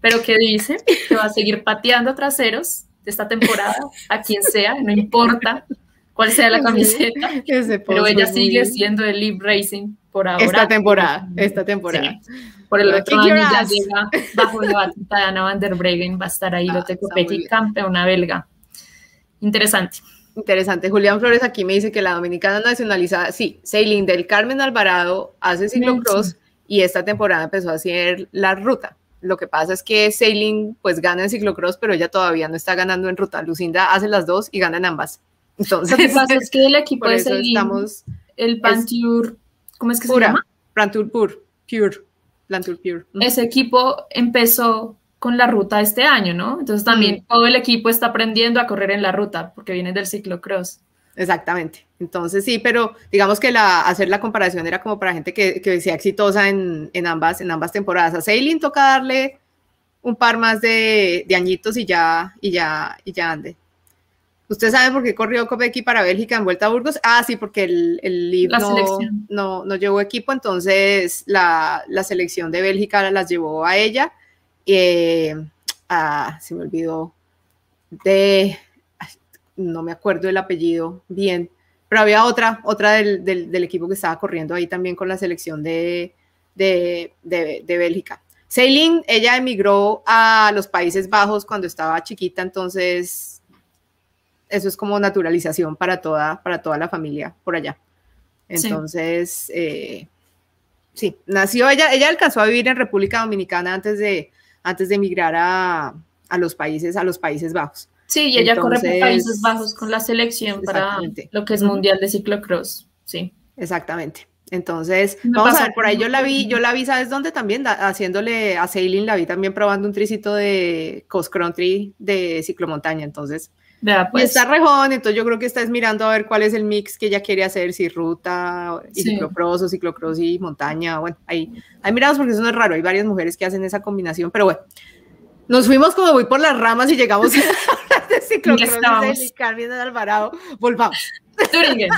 pero que dice que va a seguir pateando traseros de esta temporada a quien sea, no importa cuál sea la camiseta, pero ella sigue siendo el Leap Racing por ahora. Esta temporada, esta temporada. Por el otro año ya llega bajo la batuta de Ana van der Breggen, va a estar ahí ah, Lotte Kopecky, campeona belga. Interesante. Interesante. Julián Flores aquí me dice que la dominicana nacionalizada, sí, Sailing del Carmen Alvarado hace ciclocross y esta temporada empezó a hacer la ruta. Lo que pasa es que Sailing pues gana en ciclocross, pero ella todavía no está ganando en ruta. Lucinda hace las dos y gana en ambas. Entonces, lo que pasa es que el equipo de Sailing, estamos, el ¿cómo es que se llama? Pantour Pure, Pure, Pantour Pure. Ese equipo empezó con la ruta este año, ¿no? Entonces también todo el equipo está aprendiendo a correr en la ruta porque viene del ciclocross. Exactamente. Entonces sí, pero digamos que la, hacer la comparación era como para gente que, que sea exitosa en, en, ambas, en ambas temporadas. A Sailing toca darle un par más de, de, añitos y ya, y ya, y ya ande. ¿Usted sabe por qué corrió Kopecky para Bélgica en Vuelta a Burgos? Ah, sí, porque el, el no, no, no, llevó equipo, entonces la, la, selección de Bélgica las llevó a ella. Eh, ah, se me olvidó de no me acuerdo el apellido bien, pero había otra, otra del, del, equipo que estaba corriendo ahí también con la selección de, de, de, de Bélgica. Sailing, ella emigró a los Países Bajos cuando estaba chiquita, entonces eso es como naturalización para toda, para toda la familia por allá. Entonces, sí. Eh, sí, nació ella, ella alcanzó a vivir en República Dominicana antes de, antes de emigrar a, a los países, a los Países Bajos. Sí, y ella corre por Países Bajos con la selección para lo que es Mundial de Ciclocross, sí. Exactamente. Entonces, vamos a ver, por ahí yo la vi, yo la vi, ¿sabes dónde también? haciéndole a Sailing, la vi también probando un tricito de cross country de ciclomontaña, entonces. Vea, pues. Y está rejón, entonces yo creo que estás mirando a ver cuál es el mix que ella quiere hacer, si ruta, y sí. ciclocross o ciclocross y montaña, bueno, ahí, ahí miramos porque eso no es raro, hay varias mujeres que hacen esa combinación, pero bueno, nos fuimos como muy por las ramas y llegamos a de ciclocross de Carmen Alvarado. Volvamos. Turingen.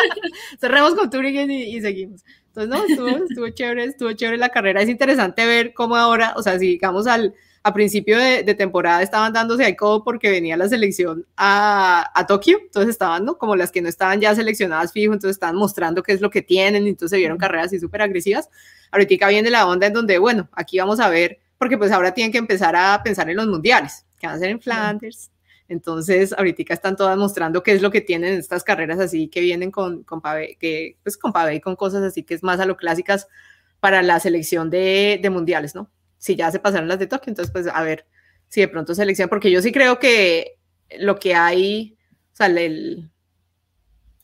Cerremos con Turingen y, seguimos. Entonces, no, estuvo, estuvo, chévere, estuvo chévere la carrera. Es interesante ver cómo ahora, o sea, si digamos al, a principio de, de temporada estaban dándose ahí como porque venía la selección a, a, Tokio, entonces estaban, ¿no? Como las que no estaban ya seleccionadas fijo, entonces estaban mostrando qué es lo que tienen, entonces vieron carreras así súper agresivas. Ahorita viene la onda en donde, bueno, aquí vamos a ver porque pues ahora tienen que empezar a pensar en los mundiales, que van a ser en Flanders. Entonces, ahorita están todas mostrando qué es lo que tienen estas carreras así que vienen con, con pavé, que, pues con pavé y con cosas así que es más a lo clásicas para la selección de, de, mundiales, ¿no? Si ya se pasaron las de Tokio, entonces pues a ver si de pronto selección, porque yo sí creo que lo que hay, o sea, el,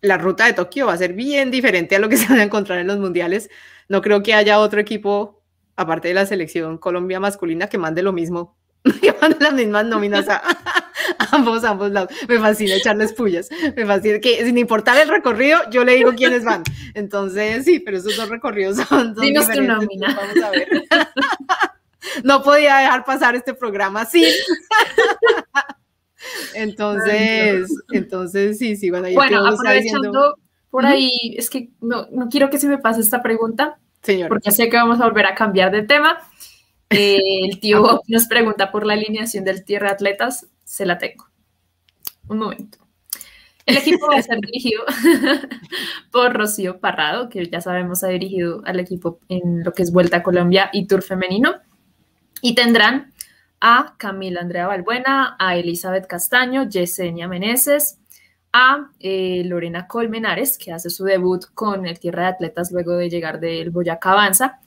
la ruta de Tokio va a ser bien diferente a lo que se van a encontrar en los mundiales. No creo que haya otro equipo aparte de la selección Colombia masculina, que mande lo mismo, que mande las mismas nóminas a, ambos, ambos lados. Me fascina echarles pullas, me fascina que sin importar el recorrido, yo le digo quiénes van. Entonces, sí, pero esos dos recorridos son Dinos tu nómina. Vamos a ver. No podía dejar pasar este programa así. Entonces, entonces sí, sí, bueno, bueno aprovechando por ahí, es que no, no quiero que se me pase esta pregunta, Señor. Porque sé que vamos a volver a cambiar de tema. Eh, el tío nos pregunta por la alineación del Tierra Atletas. Se la tengo. Un momento. El equipo va a ser dirigido por Rocío Parrado, que ya sabemos ha dirigido al equipo en lo que es Vuelta a Colombia y Tour Femenino. Y tendrán a Camila Andrea Balbuena, a Elizabeth Castaño, Yesenia Meneses, a eh, Lorena Colmenares, que hace su debut con el Tierra de Atletas luego de llegar del Boyacá Avanza,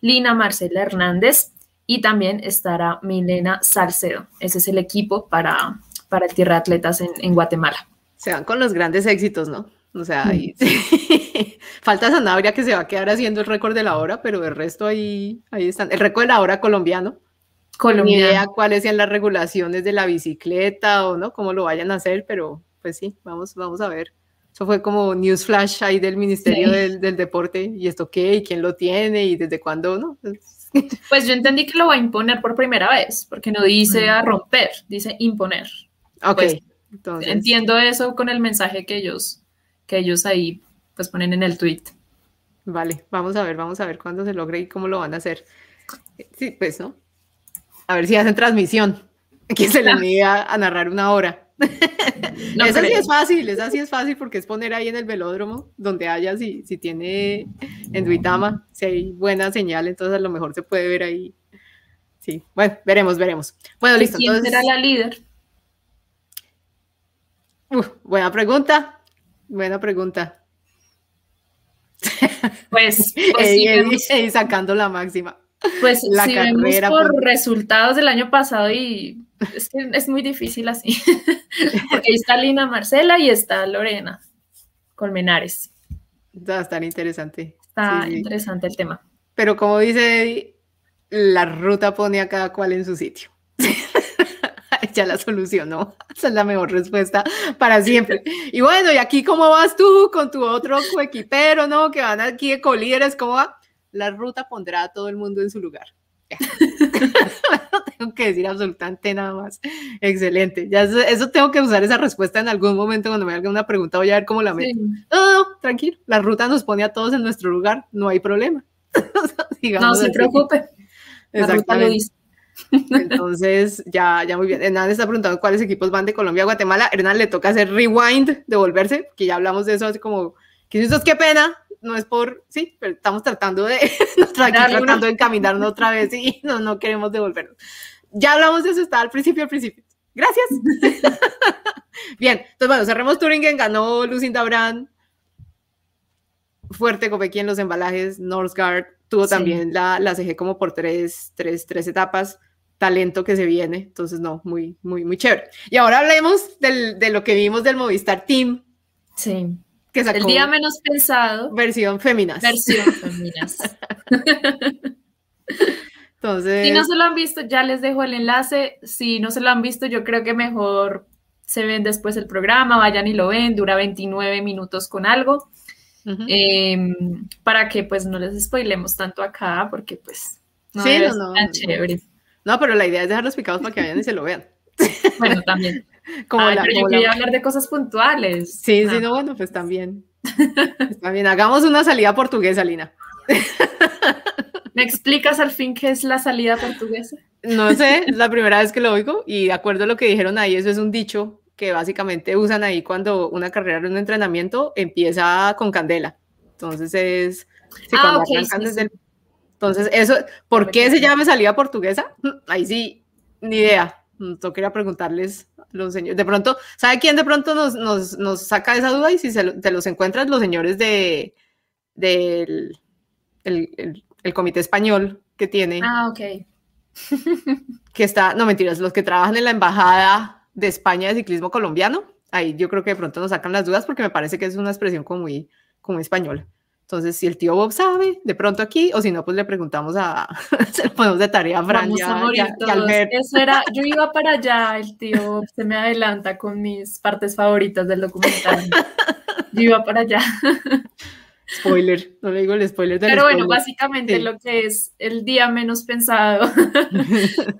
Lina Marcela Hernández y también estará Milena Salcedo. Ese es el equipo para, para el Tierra de Atletas en, Guatemala. Se van con los grandes éxitos, ¿no? O sea, ahí, falta Sanabria que se va a quedar haciendo el récord de la hora, pero el resto ahí, ahí están. El récord de la hora colombiano ni idea cuáles sean las regulaciones de la bicicleta o no, cómo lo vayan a hacer, pero pues sí, vamos, vamos a ver. Eso fue como news flash ahí del Ministerio del, Deporte, y esto qué, y quién lo tiene, y desde cuándo, ¿no? Pues yo entendí que lo va a imponer por primera vez, porque no dice a romper, dice imponer. Ok. Pues, Entonces... Entiendo eso con el mensaje que ellos, que ellos ahí pues ponen en el tweet. Vale, vamos a ver, vamos a ver cuándo se logre y cómo lo van a hacer. Sí, pues, ¿no? A ver si hacen transmisión, que se le niega a narrar una hora. No esa sí es fácil, esa sí es fácil porque es poner ahí en el velódromo donde haya, si, si tiene en Duitama, si hay buena señal, entonces a lo mejor se puede ver ahí. Sí, bueno, veremos, veremos. Bueno, listo. ¿Quién será la líder? buena pregunta, buena pregunta. Pues, pues sacando la máxima. Pues la si carrera por resultados del año pasado y es que es muy difícil así, porque ahí está Lina Marcela y está Lorena Colmenares. A estar interesante. Está interesante el tema. Pero como dice la ruta pone a cada cual en su sitio. ya la solucionó. Esa es la mejor respuesta para siempre. Y bueno, ¿y aquí cómo vas tú con tu otro coequipero, no? Que van aquí de colíderes, ¿cómo va? la ruta pondrá a todo el mundo en su lugar. no tengo que decir absolutamente nada más. Excelente. Ya eso, tengo que usar esa respuesta en algún momento cuando me haga una pregunta. Voy a ver cómo la meto. No, no, tranquilo. La ruta nos pone a todos en nuestro lugar. No hay problema. no se preocupe. Exactamente. Entonces, ya, ya muy bien. Hernán está preguntando cuáles equipos van de Colombia a Guatemala. Hernán le toca hacer rewind, devolverse, que ya hablamos de eso hace como, qué pena, no es por, sí, pero estamos tratando de, tratando de encaminarnos otra vez y no, no queremos devolvernos. Ya hablamos de eso, estaba al principio, al principio. Gracias. Bien, entonces bueno, cerremos Turingen, ganó Lucinda Brand, fuerte aquí en los embalajes, Northgard tuvo también la, la CG como por tres, tres, tres etapas, talento que se viene, entonces no, muy, muy, muy chévere. Y ahora hablemos del, de lo que vimos del Movistar Team. Sí el día menos pensado. Versión féminas. Versión féminas. Entonces. Si no se lo han visto, ya les dejo el enlace. Si no se lo han visto, yo creo que mejor se ven después el programa, vayan y lo ven, dura 29 minutos con algo. Em, para que pues no les spoilemos tanto acá, porque pues no sí, no, tan chévere. No, pero la idea es dejarlos picados para que vayan y se lo vean. Bueno, también. Como la, pero yo quería hablar de cosas puntuales. Sí, sí, ah. no, bueno, pues también. también, hagamos una salida portuguesa, Lina. ¿Me explicas al fin qué es la salida portuguesa? No sé, es la primera vez que lo oigo y de acuerdo a lo que dijeron ahí, eso es un dicho que básicamente usan ahí cuando una carrera o un entrenamiento empieza con candela. Entonces es... ah, Entonces, eso, ¿por qué se llama salida portuguesa? Ahí sí, ni idea. Yo quería preguntarles los señores. De pronto, ¿sabe quién de pronto nos, nos, nos saca esa duda? Y si se, te los encuentras, los señores de, del el, el, comité español que tiene. Ah, ok. que está, no mentiras, los que trabajan en la embajada de España de ciclismo colombiano. Ahí yo creo que de pronto nos sacan las dudas porque me parece que es una expresión como muy, como muy española. Entonces, si el tío Bob sabe, de pronto aquí, o si no, pues le preguntamos a, se lo ponemos de tarea a Fran. Vamos a morir todos. Eso era, yo iba para allá, el tío Bob se me adelanta con mis partes favoritas del documental. Yo iba para allá. Spoiler, no le digo el spoiler del Pero bueno, básicamente lo que es el día menos pensado.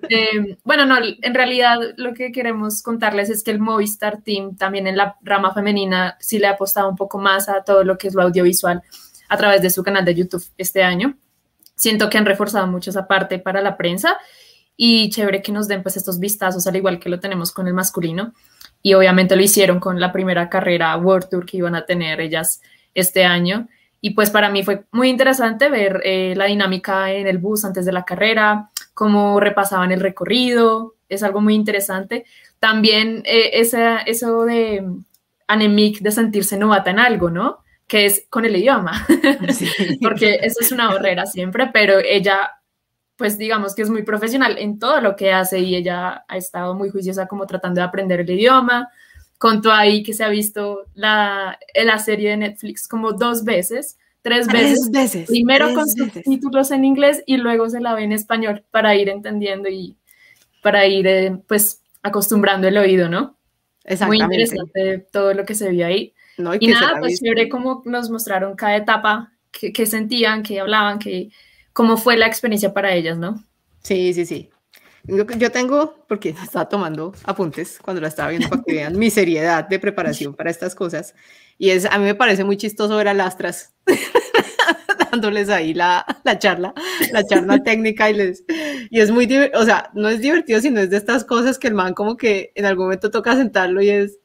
Eh, bueno, no, en realidad lo que queremos contarles es que el Movistar Team también en la rama femenina sí le ha apostado un poco más a todo lo que es lo audiovisual a través de su canal de YouTube este año. Siento que han reforzado mucho esa parte para la prensa y chévere que nos den pues estos vistazos al igual que lo tenemos con el masculino y obviamente lo hicieron con la primera carrera World Tour que iban a tener ellas este año y pues para mí fue muy interesante ver eh, la dinámica en el bus antes de la carrera, cómo repasaban el recorrido, es algo muy interesante. También eh, eso de anemic, de sentirse novata en algo, ¿no? Que es con el idioma, porque eso es una barrera siempre, pero ella pues digamos que es muy profesional en todo lo que hace y ella ha estado muy juiciosa como tratando de aprender el idioma. Contó ahí que se ha visto la, la serie de Netflix como dos veces, tres veces. Primero con subtítulos en inglés y luego se la ve en español para ir entendiendo y para ir eh, pues acostumbrando el oído, ¿no? Muy interesante todo lo que se vio ahí. y, nada, pues chévere como nos mostraron cada etapa, qué sentían, qué hablaban, qué cómo fue la experiencia para ellas, ¿no? Sí, sí, sí. Yo, tengo, porque estaba tomando apuntes cuando la estaba viendo para que vean mi seriedad de preparación para estas cosas. Y es, a mí me parece muy chistoso ver a Lastras dándoles ahí la, la, charla, la charla técnica y les, y es muy, o sea, no es divertido, sino es de estas cosas que el man como que en algún momento toca sentarlo y es,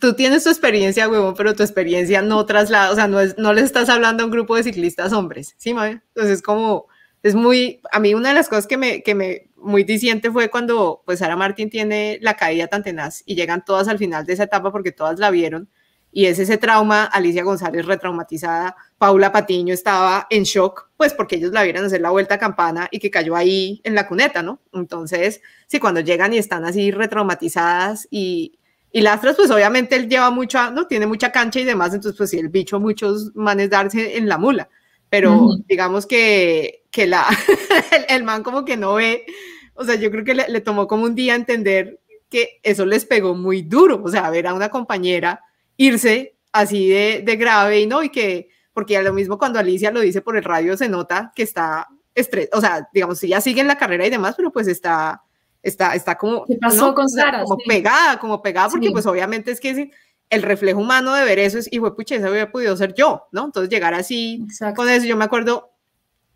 tú tienes tu experiencia, huevón, pero tu experiencia no traslada, o sea, no, es, no le estás hablando a un grupo de ciclistas hombres, ¿sí, mami? Entonces, es como, es muy, a mí una de las cosas que me, que me, muy diciente fue cuando, pues, Sara Martín tiene la caída tan tenaz y llegan todas al final de esa etapa porque todas la vieron, y es ese trauma, Alicia González retraumatizada, Paula Patiño estaba en shock, pues porque ellos la vieron hacer la vuelta a campana y que cayó ahí en la cuneta, ¿no? Entonces, sí, cuando llegan y están así retraumatizadas y, y Lastras, pues obviamente él lleva mucha, ¿no? Tiene mucha cancha y demás, entonces pues sí, el bicho muchos manes darse en la mula, pero digamos que, que la, el, man como que no ve, o sea, yo creo que le, tomó como un día entender que eso les pegó muy duro, o sea, ver a una compañera irse así de, de grave y no, y que, porque a lo mismo cuando Alicia lo dice por el radio se nota que está estrés, o sea, digamos, si ya sigue en la carrera y demás, pero pues está está, está como, ¿Qué pasó con Sara? como pegada, como pegada, porque pues obviamente es que el reflejo humano de ver eso es, y pucha, eso hubiera podido ser yo, ¿no? Entonces llegar así con eso, yo me acuerdo,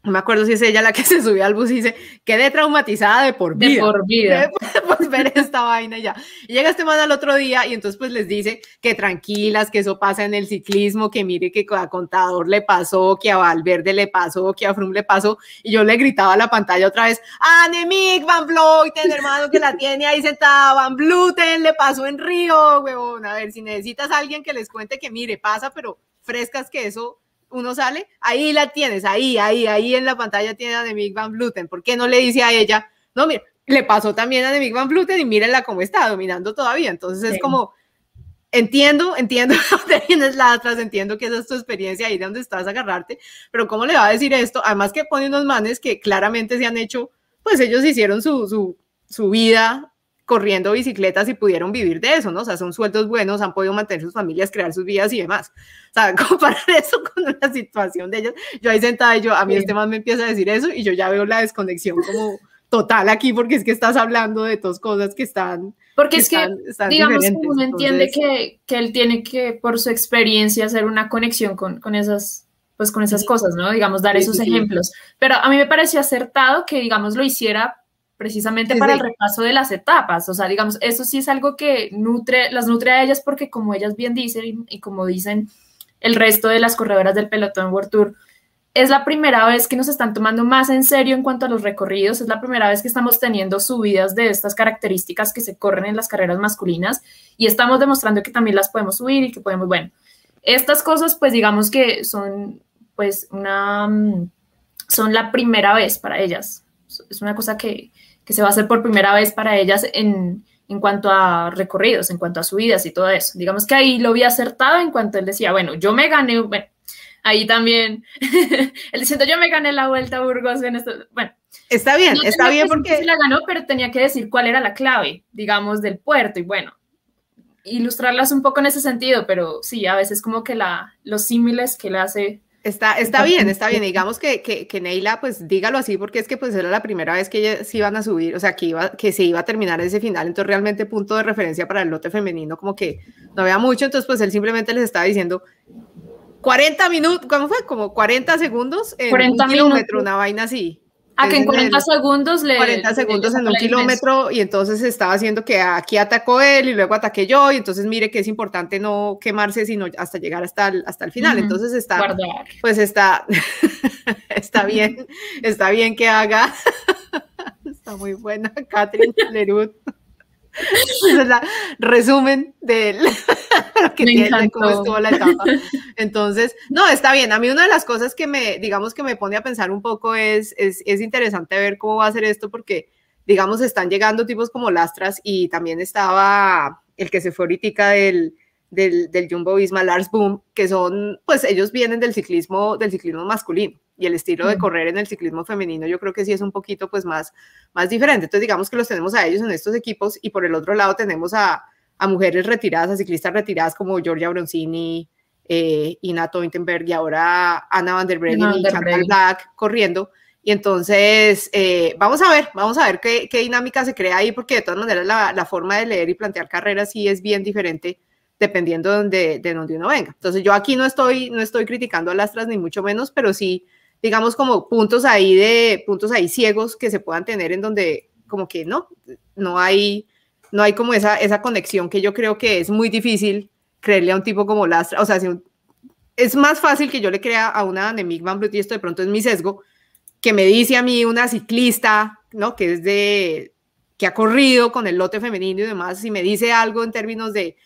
no me acuerdo si es ella la que se subió al bus y dice, quedé traumatizada de por vida. De por vida. Pues ver esta vaina y ya. Y llega este man al otro día y entonces pues les dice que tranquilas, que eso pasa en el ciclismo, que mire que a Contador le pasó, que a Valverde le pasó, que a Frum le pasó. Y yo le gritaba a la pantalla otra vez, Anemic Van Vleuten, hermano que la tiene ahí sentada, Van Bluten, le pasó en Río, huevón. A ver, si necesitas a alguien que les cuente que mire, pasa, pero frescas que eso uno sale, ahí la tienes, ahí, ahí, ahí en la pantalla tiene a Demick Van Bluten. ¿Por qué no le dice a ella, no, mira, le pasó también a Demick Van Bluten y mírenla cómo está, dominando todavía? Entonces es como, entiendo, entiendo dónde tienes la atrás, entiendo que esa es tu experiencia ahí de donde estás a agarrarte, pero ¿cómo le va a decir esto? Además que pone unos manes que claramente se han hecho, pues ellos hicieron su, su, su vida corriendo bicicletas y pudieron vivir de eso, ¿no? O sea, son sueldos buenos, han podido mantener sus familias, crear sus vidas y demás. O sea, comparar eso con la situación de ellos, yo ahí sentada y yo, a mí este man me empieza a decir eso y yo ya veo la desconexión como total aquí porque es que estás hablando de dos cosas que están... Porque es que, digamos, uno entiende que, que, él tiene que, por su experiencia, hacer una conexión con, con esas pues con esas cosas, ¿no? Digamos, dar esos ejemplos. Pero a mí me pareció acertado que, digamos, lo hiciera precisamente para el repaso de las etapas. O sea, digamos, eso sí es algo que nutre, las nutre a ellas porque como ellas bien dicen y, como dicen el resto de las corredoras del pelotón World Tour, es la primera vez que nos están tomando más en serio en cuanto a los recorridos, es la primera vez que estamos teniendo subidas de estas características que se corren en las carreras masculinas y estamos demostrando que también las podemos subir y que podemos, bueno, estas cosas pues digamos que son pues una, mm, son la primera vez para ellas. Es una cosa que, que se va a hacer por primera vez para ellas en, en cuanto a recorridos, en cuanto a subidas y todo eso. Digamos que ahí lo vi acertado en cuanto él decía, bueno, yo me gané, bueno, ahí también, él diciendo, yo me gané la vuelta a Burgos en esto, bueno. Está bien, está bien porque... la ganó, pero tenía que decir cuál era la clave, digamos, del puerto y bueno, ilustrarlas un poco en ese sentido, pero sí, a veces como que la, los símiles que le hace Está, está bien, está bien. Digamos que, que, que, Neila, pues dígalo así, porque es que pues era la primera vez que ellas iban a subir, o sea, que, iba, que se iba a terminar ese final, entonces realmente punto de referencia para el lote femenino, como que no había mucho, entonces pues él simplemente les estaba diciendo 40 minutos, ¿cómo fue? Como 40 segundos en 40 un kilómetro, una vaina así. A que en 40 segundos le... 40 segundos en un kilómetro y entonces estaba haciendo que aquí atacó él y luego ataqué yo y entonces mire que es importante no quemarse sino hasta llegar hasta el, hasta el final. Entonces está... Pues está... está bien, está bien que haga... Está muy buena, Catherine Lerud. Esa es la resumen de lo que tiene, cómo estuvo la etapa. Entonces, no, está bien. A mí una de las cosas que me, digamos, que me pone a pensar un poco es, es, es interesante ver cómo va a ser esto porque, digamos, están llegando tipos como Lastras y también estaba el que se fue ahorita del, del, del Jumbo Visma, Lars Boom, que son, pues ellos vienen del ciclismo, del ciclismo masculino y el estilo de correr en el ciclismo femenino yo creo que sí es un poquito pues más, más diferente. Entonces digamos que los tenemos a ellos en estos equipos y por el otro lado tenemos a, a mujeres retiradas, a ciclistas retiradas como Georgia Bronzini, eh, Ina Toitenberg y ahora Ana van der Breggen y Chantal Black corriendo. Y entonces, eh, vamos a ver, vamos a ver qué, qué, dinámica se crea ahí, porque de todas maneras la, la, forma de leer y plantear carreras sí es bien diferente dependiendo de donde, de donde uno venga. Entonces, yo aquí no estoy, no estoy criticando a Lastras ni mucho menos, pero sí digamos, como puntos ahí de, puntos ahí ciegos que se puedan tener en donde como que no, no hay, no hay como esa, esa conexión que yo creo que es muy difícil creerle a un tipo como Lastra, o sea, si es más fácil que yo le crea a una Nemik Van Blut, y esto de pronto es mi sesgo, que me dice a mí una ciclista, ¿no? Que es de, que ha corrido con el lote femenino y demás, si me dice algo en términos de,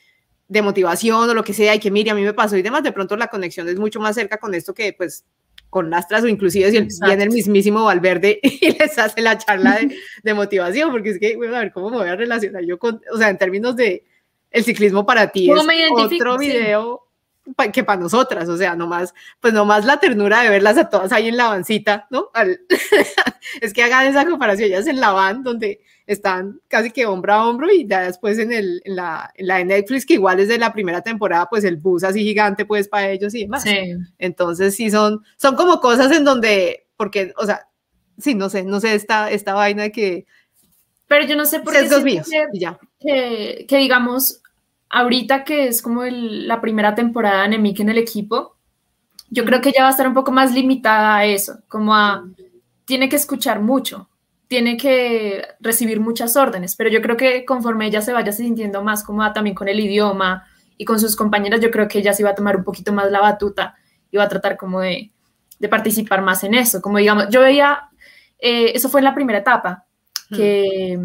de motivación o lo que sea, y que mire, a mí me pasó y demás, de pronto la conexión es mucho más cerca con esto que pues con Lastras o inclusive si viene el mismísimo Valverde y les hace la charla de, de, motivación, porque es que, bueno, a ver cómo me voy a relacionar yo con, o sea, en términos de el ciclismo para ti es otro video que para nosotras, o sea, nomás, pues nomás la ternura de verlas a todas ahí en la vancita, ¿no? es que hagan esa comparación, ellas en la van donde están casi que hombro a hombro y ya después en, el, en, la, en la de Netflix, que igual es de la primera temporada, pues el bus así gigante pues para ellos y demás. Sí. Entonces sí son, son como cosas en donde, porque, o sea, sí, no sé, no sé esta, esta vaina de que... Pero yo no sé por qué... míos, que, ya. Que, que, digamos, ahorita que es como el, la primera temporada de Nemik en el equipo, yo creo que ella va a estar un poco más limitada a eso, como a... Tiene que escuchar mucho, tiene que recibir muchas órdenes, pero yo creo que conforme ella se vaya sintiendo más cómoda también con el idioma y con sus compañeras, yo creo que ella sí va a tomar un poquito más la batuta y va a tratar como de, de participar más en eso. Como digamos, yo veía, eh, eso fue en la primera etapa, que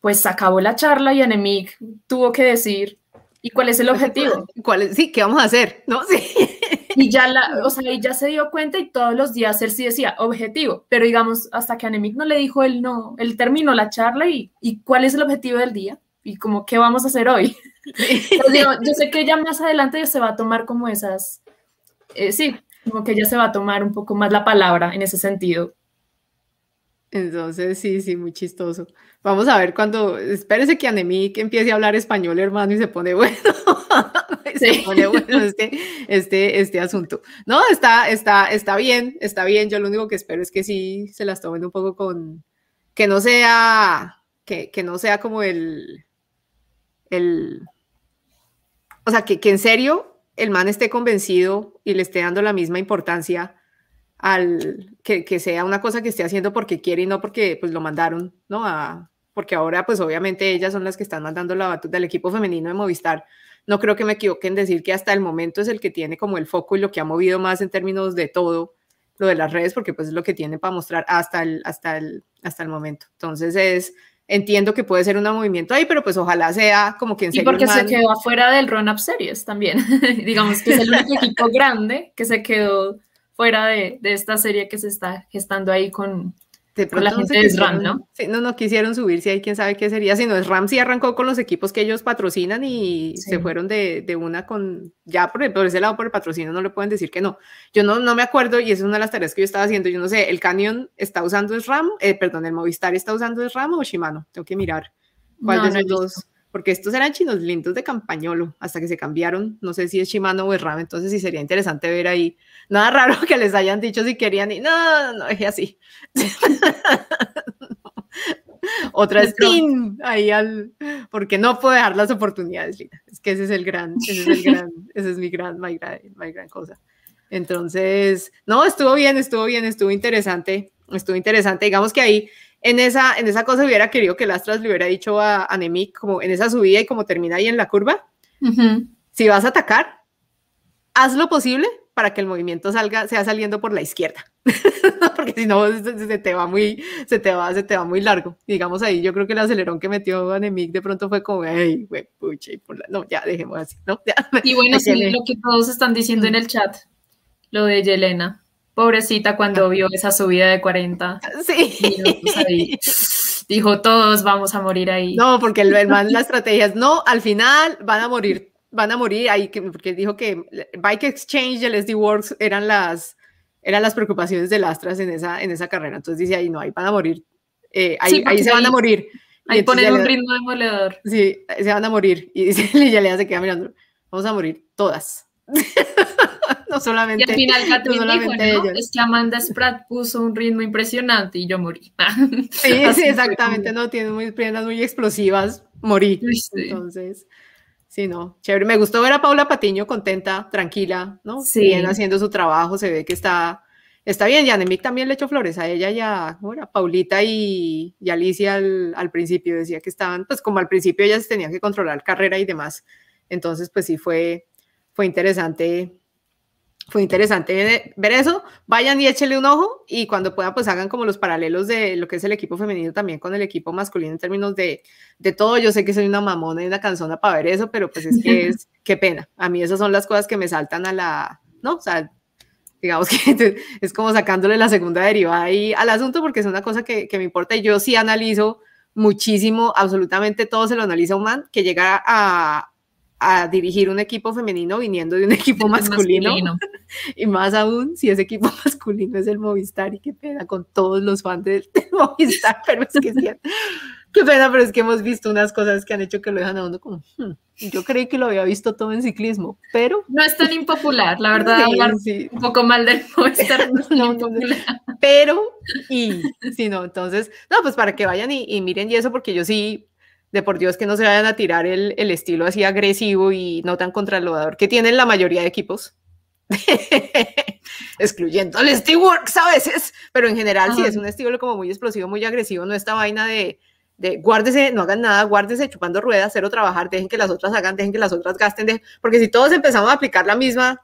pues acabó la charla y Anemic tuvo que decir, ¿y cuál es el objetivo? ¿Cuál es? Sí, ¿qué vamos a hacer? ¿No? Sí. Y ya, la, o sea, ya se dio cuenta y todos los días él sí decía objetivo, pero digamos, hasta que Anemic no le dijo él no, él terminó la charla y, y cuál es el objetivo del día y como qué vamos a hacer hoy. yo sé que ya más adelante ya se va a tomar como esas, eh, sí, como que ya se va a tomar un poco más la palabra en ese sentido. Entonces, sí, sí, muy chistoso. Vamos a ver cuando, espérese que Anemic empiece a hablar español, hermano, y se pone bueno. se pone bueno este, este, este asunto. No, está, está, está bien, está bien. Yo lo único que espero es que sí se las tomen un poco con, que no sea, que, que no sea como el, el, o sea, que, que en serio el man esté convencido y le esté dando la misma importancia al que, que, sea una cosa que esté haciendo porque quiere y no porque pues lo mandaron, ¿no? A, porque ahora pues obviamente ellas son las que están mandando la batuta del equipo femenino de Movistar no creo que me equivoque en decir que hasta el momento es el que tiene como el foco y lo que ha movido más en términos de todo lo de las redes, porque pues es lo que tiene para mostrar hasta el, hasta el, hasta el momento. Entonces es, entiendo que puede ser un movimiento ahí, pero pues ojalá sea como quien se. Y porque se quedó afuera del Run-Up Series también. Digamos que es el único equipo grande que se quedó fuera de, de, esta serie que se está gestando ahí con, de la gente es RAM, ¿no? Sí, no, no quisieron subirse ahí, quién sabe qué sería. Si no es RAM, sí arrancó con los equipos que ellos patrocinan y se fueron de, de, una con, ya por, por, ese lado, por el patrocinio, no le pueden decir que no. Yo no, no me acuerdo y esa es una de las tareas que yo estaba haciendo. Yo no sé, ¿el Canyon está usando es RAM? Eh, perdón, ¿el Movistar está usando es RAM o Shimano? Tengo que mirar cuál de esos dos porque estos eran chinos lindos de campañolo hasta que se cambiaron, no sé si es Shimano o es RAM, entonces sí sería interesante ver ahí, nada raro que les hayan dicho si querían y no, no, es así. Otra es ahí al, porque no puedo dejar las oportunidades, Lina. Es que ese es el gran, ese es el gran, ese es mi gran, my gran, my gran cosa. Entonces, no, estuvo bien, estuvo bien, estuvo interesante, estuvo interesante. Digamos que ahí en esa, en esa cosa hubiera querido que Lastras le hubiera dicho a, a como en esa subida y como termina ahí en la curva, si vas a atacar, haz lo posible para que el movimiento salga, sea saliendo por la izquierda, porque si no se, te va muy, se te va, se te va muy largo. Digamos ahí, yo creo que el acelerón que metió Anemic de pronto fue como, hey, güey, pucha, y por la... no, ya dejemos así, ¿no? y bueno, sí, lo que todos están diciendo en el chat, lo de Yelena, pobrecita cuando vio esa subida de 40. Sí. dijo, todos vamos a morir ahí. No, porque el, man, la estrategia es, no, al final van a morir van a morir ahí, porque dijo que Bike Exchange y el SD Works eran las, eran las preocupaciones de Lastras en esa, en esa carrera. Entonces dice ahí, no, ahí van a morir. Eh, ahí, ahí se van a morir. Ahí ponen un ritmo demoledor. Sí, se van a morir. Y dice, Lilea se queda mirando, vamos a morir todas. no solamente. Y al final Catherine no dijo, ¿no? Es que Amanda Spratt puso un ritmo impresionante y yo morí. sí, sí, exactamente, no, tiene muy, piernas muy explosivas, morí. Entonces, Sí, no, chévere. Me gustó ver a Paula Patiño contenta, tranquila, ¿no? Sí. Bien haciendo su trabajo, se ve que está, está bien. Y Anemic también le echó flores a ella y a, Paulita y, Alicia al, al, principio. Decía que estaban, pues como al principio ellas tenían que controlar carrera y demás. Entonces, pues sí fue, fue interesante fue interesante ver eso. Vayan y échenle un ojo y cuando puedan, pues hagan como los paralelos de lo que es el equipo femenino también con el equipo masculino en términos de, de todo. Yo sé que soy una mamona y una canzona para ver eso, pero pues es que es, qué pena. A mí esas son las cosas que me saltan a la, ¿no? O sea, digamos que es como sacándole la segunda deriva ahí al asunto porque es una cosa que, que me importa y yo sí analizo muchísimo, absolutamente todo se lo analiza un man que llega a, a dirigir un equipo femenino viniendo de un equipo masculino. Y más aún si ese equipo masculino es el Movistar y qué pena con todos los fans del, Movistar, pero es que sí, qué pena, pero es que hemos visto unas cosas que han hecho que lo dejan a uno como, hmm, yo creí que lo había visto todo en ciclismo, pero... No es tan impopular, la verdad, un poco mal del Movistar, no, Pero, y, si no, entonces, no, pues para que vayan y, y miren y eso, porque yo sí de por Dios que no se vayan a tirar el, estilo así agresivo y no tan contralodador que tienen la mayoría de equipos. excluyendo el Steelworks a veces, pero en general sí es un estilo como muy explosivo, muy agresivo, no esta vaina de, de guárdese, no hagan nada, guárdese chupando ruedas, cero trabajar, dejen que las otras hagan, dejen que las otras gasten, porque si todos empezamos a aplicar la misma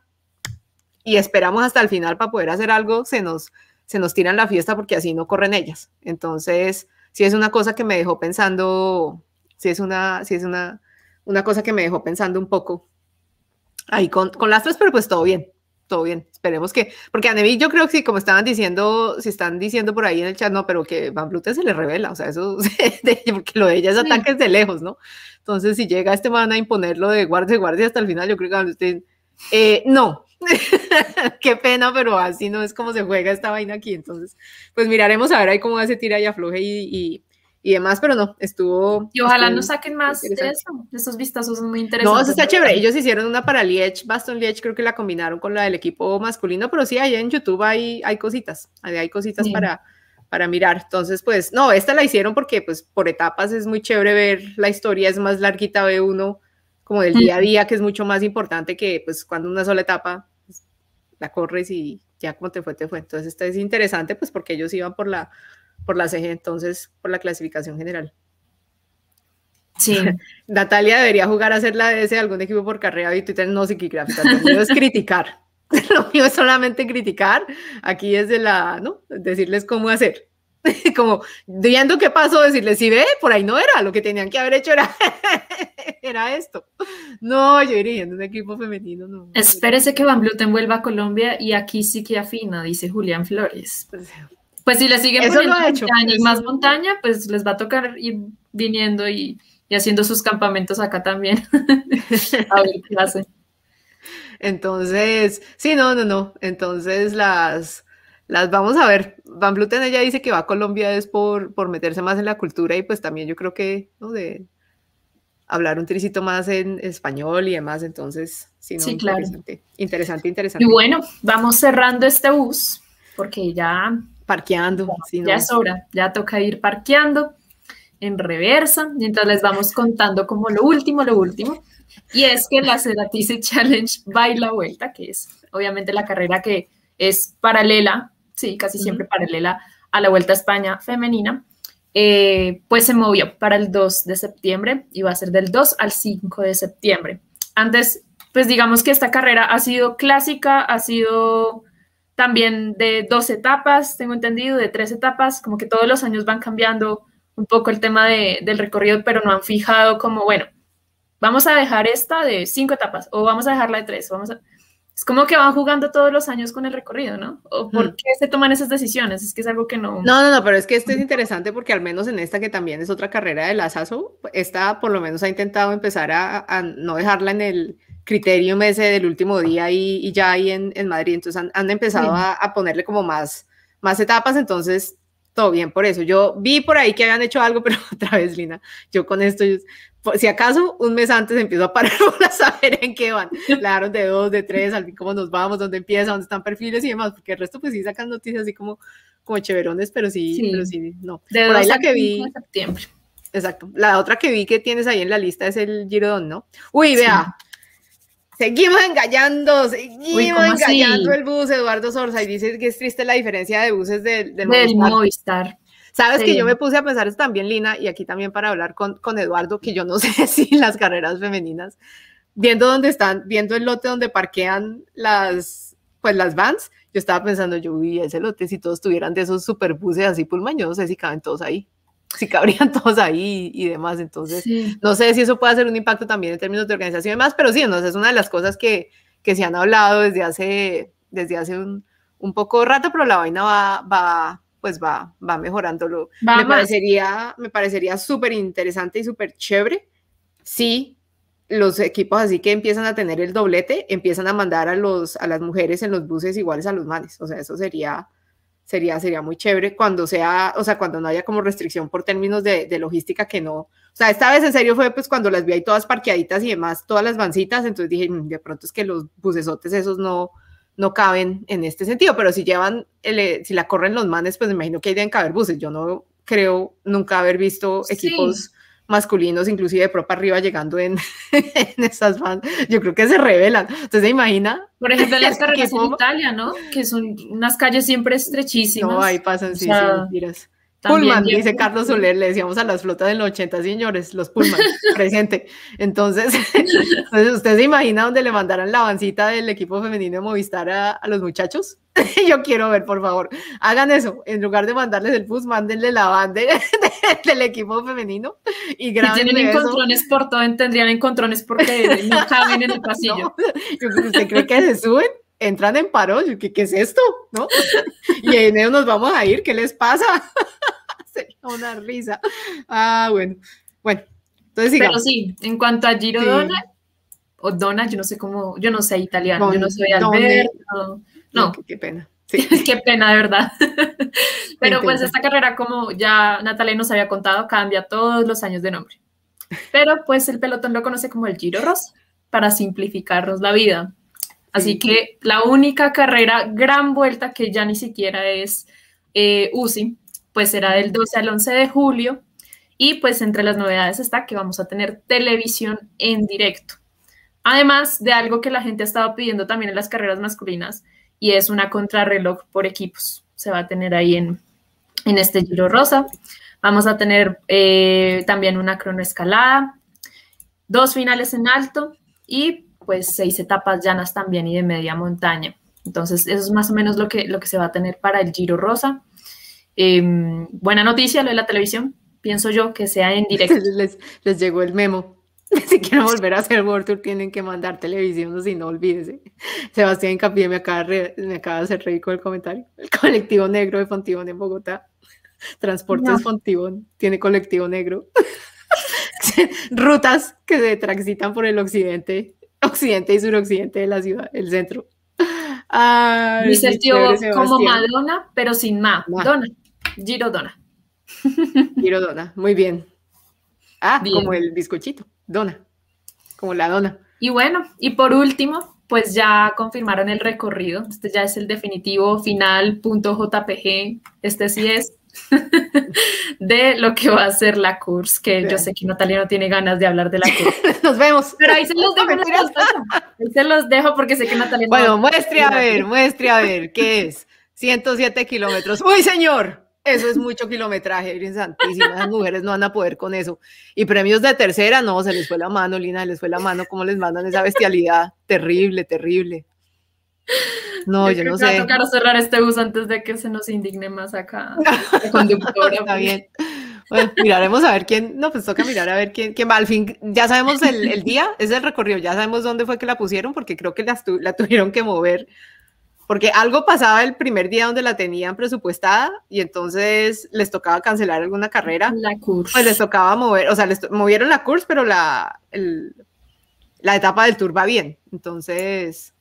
y esperamos hasta el final para poder hacer algo, se nos, se nos tiran la fiesta porque así no corren ellas. Entonces, sí es una cosa que me dejó pensando sí es una, sí es una, una cosa que me dejó pensando un poco ahí con, con las tres, pero pues todo bien, todo bien. Esperemos que, porque a Nevi yo creo que sí, como estaban diciendo, si están diciendo por ahí en el chat, no, pero que Van Blute se le revela, o sea, eso, porque lo de ella es ataques de lejos, ¿no? Entonces, si llega este man a imponerlo de guardia, guardia hasta el final, yo creo que usted, eh, no, qué pena, pero así no es como se juega esta vaina aquí. Entonces, pues miraremos a ver ahí cómo se tira y afloje y, y demás, pero no, estuvo... Y ojalá nos saquen más de eso, de esos vistazos muy interesantes. No, eso está chévere, ellos hicieron una para Liech, Baston Liech, creo que la combinaron con la del equipo masculino, pero sí, allá en YouTube hay, hay cositas, hay, cositas para, para mirar, entonces pues, no, esta la hicieron porque pues por etapas es muy chévere ver la historia, es más larguita, ve uno como del día a día, que es mucho más importante que pues cuando una sola etapa pues, la corres y ya como te fue, te fue, entonces esta es interesante pues porque ellos iban por la por la CG, entonces por la clasificación general. Sí. Natalia debería jugar a ser la DS de algún equipo por carrera y Twitter no psicigráfica. Lo mío es criticar. Lo mío es solamente criticar. Aquí es de la, ¿no? Decirles cómo hacer. Como viendo qué pasó, decirles, si ve, por ahí no era, lo que tenían que haber hecho era, era esto. No, yo dirigiendo un equipo femenino, no. Espérese que Van Bluten vuelva a Colombia y aquí sí que afina, dice Julián Flores. Pues, pues si le siguen poniendo montaña y más montaña, pues les va a tocar ir viniendo y, haciendo sus campamentos acá también. a ver qué. Entonces, sí, no, no, no. Entonces las, las vamos a ver. Van Bluten ella dice que va a Colombia es por, por meterse más en la cultura y pues también yo creo que, ¿no? De hablar un tricito más en español y demás. Entonces, sí, no, claro. interesante, interesante, interesante. Y bueno, vamos cerrando este bus porque ya parqueando. Ya, es hora, ya toca ir parqueando en reversa, mientras les vamos contando como lo último, lo último. Y es que la Ceratice Challenge va la vuelta, que es obviamente la carrera que es paralela, sí, casi siempre paralela a la Vuelta a España femenina, eh, pues se movió para el 2 de septiembre y va a ser del 2 al 5 de septiembre. Antes pues digamos que esta carrera ha sido clásica, ha sido también de dos etapas, tengo entendido, de tres etapas, como que todos los años van cambiando un poco el tema del recorrido, pero no han fijado como, bueno, vamos a dejar esta de cinco etapas o vamos a dejarla de tres, vamos a... Es como que van jugando todos los años con el recorrido, ¿no? ¿O por mm. qué se toman esas decisiones? Es que es algo que no... No, no, no, pero es que esto es interesante porque al menos en esta que también es otra carrera de la SASO, esta por lo menos ha intentado empezar a no dejarla en el, criterio ese del último día y, ya ahí en, en, Madrid. Entonces han, empezado a, a, ponerle como más, más etapas, entonces todo bien por eso. Yo vi por ahí que habían hecho algo, pero otra vez, Lina, yo con esto, si acaso un mes antes empiezo a parar para saber en qué van. La de dos, de tres, al fin cómo nos vamos, dónde empieza, dónde están perfiles y demás, porque el resto pues sí sacan noticias así como, como chéverones, pero sí, pero sí, no. De por ahí la que vi. Septiembre. Exacto. La otra que vi que tienes ahí en la lista es el Girodón, ¿no? Uy, vea, Seguimos engañando, seguimos engañando el bus, Eduardo Sorza, y dice que es triste la diferencia de buses del, del, Movistar. Sabes que yo me puse a pensar eso también, Lina, y aquí también para hablar con, con Eduardo, que yo no sé si las carreras femeninas, viendo dónde están, viendo el lote donde parquean las, pues las vans, yo estaba pensando, yo vi ese lote, si todos tuvieran de esos superbuses así pulmón, yo no sé si caben todos ahí si cabrían todos ahí y demás. Entonces, no sé si eso puede hacer un impacto también en términos de organización y demás, pero sí, no, es una de las cosas que, que se han hablado desde hace, desde hace un, un poco rato, pero la vaina va, va pues va, va mejorándolo. me, parecería, me parecería súper interesante y súper chévere si los equipos así que empiezan a tener el doblete, empiezan a mandar a, los, a las mujeres en los buses iguales a los manes. O sea, eso sería, sería, sería muy chévere cuando sea, o sea, cuando no haya como restricción por términos de, de, logística que no, o sea, esta vez en serio fue pues cuando las vi ahí todas parqueaditas y demás, todas las vancitas, entonces dije, mm, de pronto es que los bucesotes esos no, no caben en este sentido, pero si llevan, el, si la corren los manes, pues me imagino que ahí deben caber buses, yo no creo nunca haber visto equipos masculinos, inclusive de propa arriba, llegando en, en esas bandas. Yo creo que se revelan. Entonces, ¿se imagina? Por ejemplo, las carreras en Italia, ¿no? Que son unas calles siempre estrechísimas. No, ahí pasan, sí, sí, mentiras. Pullman, dice Carlos Soler, le decíamos a las flotas del 80, señores, los Pullman, presente. Entonces, entonces, ¿usted se imagina donde le mandaran la avancita del equipo femenino de Movistar a, a los muchachos? Yo quiero ver, por favor. Hagan eso. En lugar de mandarles el bus, mándenle la banda del equipo femenino y graben. Si tienen encontrones por todo, tendrían encontrones porque no caben en el pasillo. ¿Usted cree que se suben? Entran en paro. ¿Qué, ¿Qué es esto? ¿No? Y en ellos nos vamos a ir. ¿Qué les pasa? Sería una risa. Ah, bueno. Bueno, entonces sigamos. Pero sí, en cuanto a Giro Dona, o Dona, yo no sé cómo, yo no sé italiano, yo no soy Alberto. No. Qué, pena. qué pena, de verdad. Pero pues esta carrera, como ya Natalia nos había contado, cambia todos los años de nombre. Pero pues el pelotón lo conoce como el Giro Rosa, para simplificarnos la vida. Así que la única carrera, gran vuelta que ya ni siquiera es eh, UCI, pues será del 12 al 11 de julio. Y pues entre las novedades está que vamos a tener televisión en directo. Además de algo que la gente ha estado pidiendo también en las carreras masculinas, y es una contrarreloj por equipos. Se va a tener ahí en, en este Giro Rosa. Vamos a tener eh, también una cronoescalada, dos finales en alto y pues seis etapas llanas también y de media montaña. Entonces, eso es más o menos lo que, lo que se va a tener para el Giro Rosa. Em, buena noticia lo de la televisión, pienso yo que sea en directo. Les, les llegó el memo. si quieren volver a hacer World Tour tienen que mandar televisión, si no olvídese. Sebastián Capilla me acaba, me acaba de hacer reír con el comentario. El colectivo negro de Fontibón en Bogotá. Transportes Fontibón tiene colectivo negro. Rutas que se transitan por el occidente, occidente y suroccidente de la ciudad, el centro. El tío como Madonna, pero sin ma. Giro Dona. Giro Dona, muy bien. Ah, como el bizcochito. Dona, como la dona. Y bueno, y por último, pues ya confirmaron el recorrido. Este ya es el definitivo final, punto JPG. Este sí es de lo que va a ser la CURS, que yo sé que Natalia no tiene ganas de hablar de la CURS. Nos vemos. Pero ahí se los dejo. ahí se los dejo porque sé que Natalia Bueno, muestre a ver, muestre a ver, ¿qué es? 107 kilómetros. ¡Uy, señor! eso es mucho kilometraje, Virgen Santísima, las mujeres no van a poder con eso. Y premios de tercera, no, se les fue la mano, Lina, se les fue la mano, cómo les mandan esa bestialidad, terrible, terrible. No, yo, no sé. Va a tocar cerrar este bus antes de que se nos indigne más acá. conductora. Está bien. Bueno, miraremos a ver quién, no, pues toca mirar a ver quién, quién va. Al fin, ya sabemos el, el día, es el recorrido, ya sabemos dónde fue que la pusieron, porque creo que la tuvieron que mover porque algo pasaba el primer día donde la tenían presupuestada y entonces les tocaba cancelar alguna carrera. La curso. Pues les tocaba mover, o sea, les movieron la curso, pero la, la etapa del tour va bien. Entonces,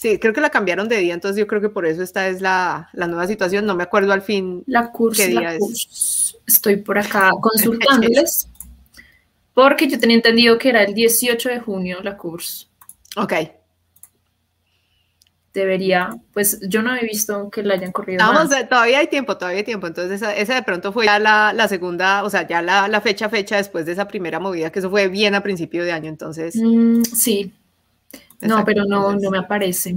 sí, creo que la cambiaron de día, entonces yo creo que por eso esta es la, nueva situación. No me acuerdo al fin la curso, qué día es. Estoy por acá consultándoles. porque yo tenía entendido que era el 18 de junio la curso. Ok debería, pues yo no he visto que la hayan corrido. Vamos, todavía hay tiempo, todavía hay tiempo. Entonces, esa, de pronto fue ya la, segunda, o sea, ya la, fecha, fecha después de esa primera movida, que eso fue bien a principio de año, entonces. Mm, sí. No, pero no, no me aparece.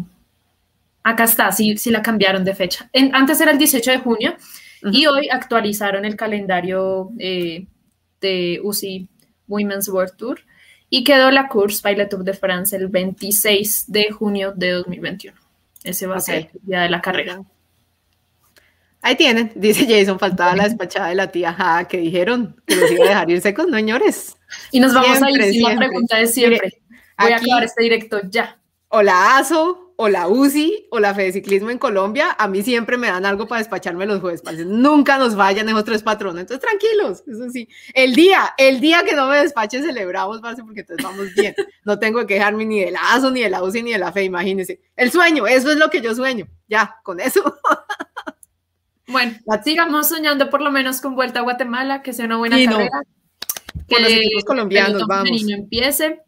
Acá está, sí, sí la cambiaron de fecha. antes era el 18 de junio y hoy actualizaron el calendario eh, de UCI Women's World Tour y quedó la course by la Tour de France el 26 de junio de 2021. Ese va a ser el día de la carrera. Ahí tienen, dice Jason, faltaba la despachada de la tía ja, que dijeron que los iba a dejar ir secos, no señores. Y nos vamos a ir sin la pregunta de siempre. Voy a acabar este directo ya. Hola, ASO, o la UCI o la Fede Ciclismo en Colombia, a mí siempre me dan algo para despacharme los jueves. Nunca nos vayan esos tres patrones. Entonces, tranquilos, eso sí. El día, el día que no me despache, celebramos, parce, porque entonces vamos bien. No tengo que quejarme ni de la ASO, ni de la UCI, ni de la FE, imagínense. El sueño, eso es lo que yo sueño. Ya, con eso. Bueno, sigamos soñando por lo menos con Vuelta a Guatemala, que sea una buena carrera. Que los equipos colombianos, vamos. empiece.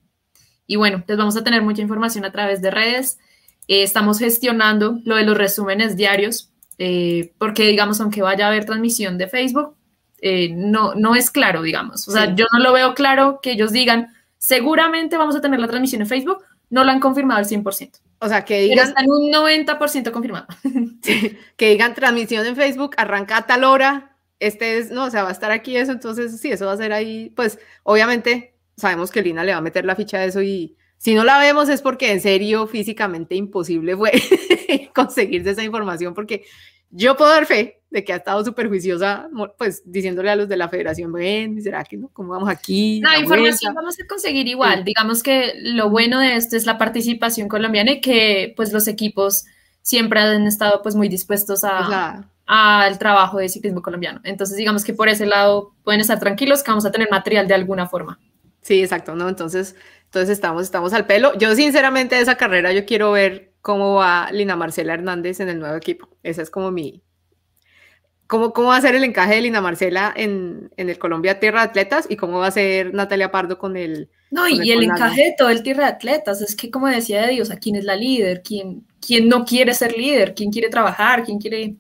Y bueno, les vamos a tener mucha información a través de redes. Eh, estamos gestionando lo de los resúmenes diarios, eh, porque digamos, aunque vaya a haber transmisión de Facebook, eh, no, no es claro, digamos. O sea, yo no lo veo claro que ellos digan, seguramente vamos a tener la transmisión en Facebook, no lo han confirmado al 100%. O sea, que digan... Pero están un 90% confirmado. que digan transmisión en Facebook, arranca a tal hora, este es, no, o sea, va a estar aquí eso, entonces sí, eso va a ser ahí, pues obviamente sabemos que Lina le va a meter la ficha de eso y si no la vemos es porque en serio físicamente imposible fue conseguirse esa información porque yo puedo dar fe de que ha estado súper juiciosa, pues diciéndole a los de la federación, ven, ¿será que no? ¿Cómo vamos aquí? No, información vamos a conseguir igual. Digamos que lo bueno de esto es la participación colombiana y que pues los equipos siempre han estado pues muy dispuestos a, al trabajo de ciclismo colombiano. Entonces digamos que por ese lado pueden estar tranquilos que vamos a tener material de alguna forma. Sí, exacto, ¿no? Entonces, entonces estamos, estamos al pelo. Yo sinceramente de esa carrera yo quiero ver cómo va Lina Marcela Hernández en el nuevo equipo. Esa es como mi... ¿Cómo, cómo va a ser el encaje de Lina Marcela en, en el Colombia Tierra de Atletas y cómo va a ser Natalia Pardo con el... No, y el, encaje de todo el Tierra de Atletas, es que como decía de Dios, ¿a quién es la líder? ¿Quién, ¿Quién no quiere ser líder? ¿Quién quiere trabajar? ¿Quién quiere...?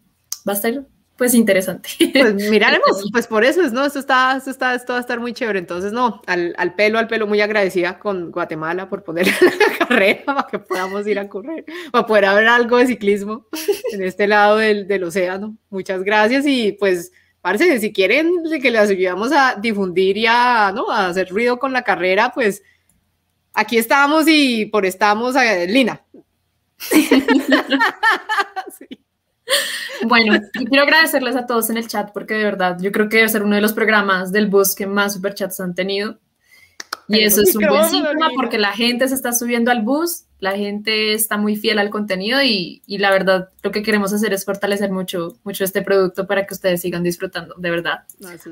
Va a ser pues interesante. Pues miraremos, pues por eso es, ¿no? Esto está, esto está, esto va a estar muy chévere. Entonces, no, al, al pelo, al pelo, muy agradecida con Guatemala por poner la carrera para que podamos ir a correr, para poder haber algo de ciclismo en este lado del, del océano. Muchas gracias y pues, parece, si quieren que les ayudamos a difundir y a, ¿no? a hacer ruido con la carrera, pues aquí estamos y por estamos, a, Lina. sí. Bueno, quiero agradecerles a todos en el chat porque de verdad yo creo que debe ser uno de los programas del bus que más superchats han tenido. Y eso es un buen síntoma porque la gente se está subiendo al bus, la gente está muy fiel al contenido y, y, la verdad lo que queremos hacer es fortalecer mucho, mucho este producto para que ustedes sigan disfrutando, de verdad.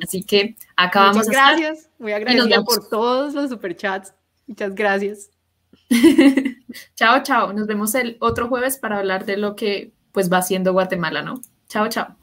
Así que acabamos. Muchas gracias, muy agradecida por todos los superchats. Muchas gracias. chao, chao. Nos vemos el otro jueves para hablar de lo que pues va siendo Guatemala, ¿no? Chao, chao.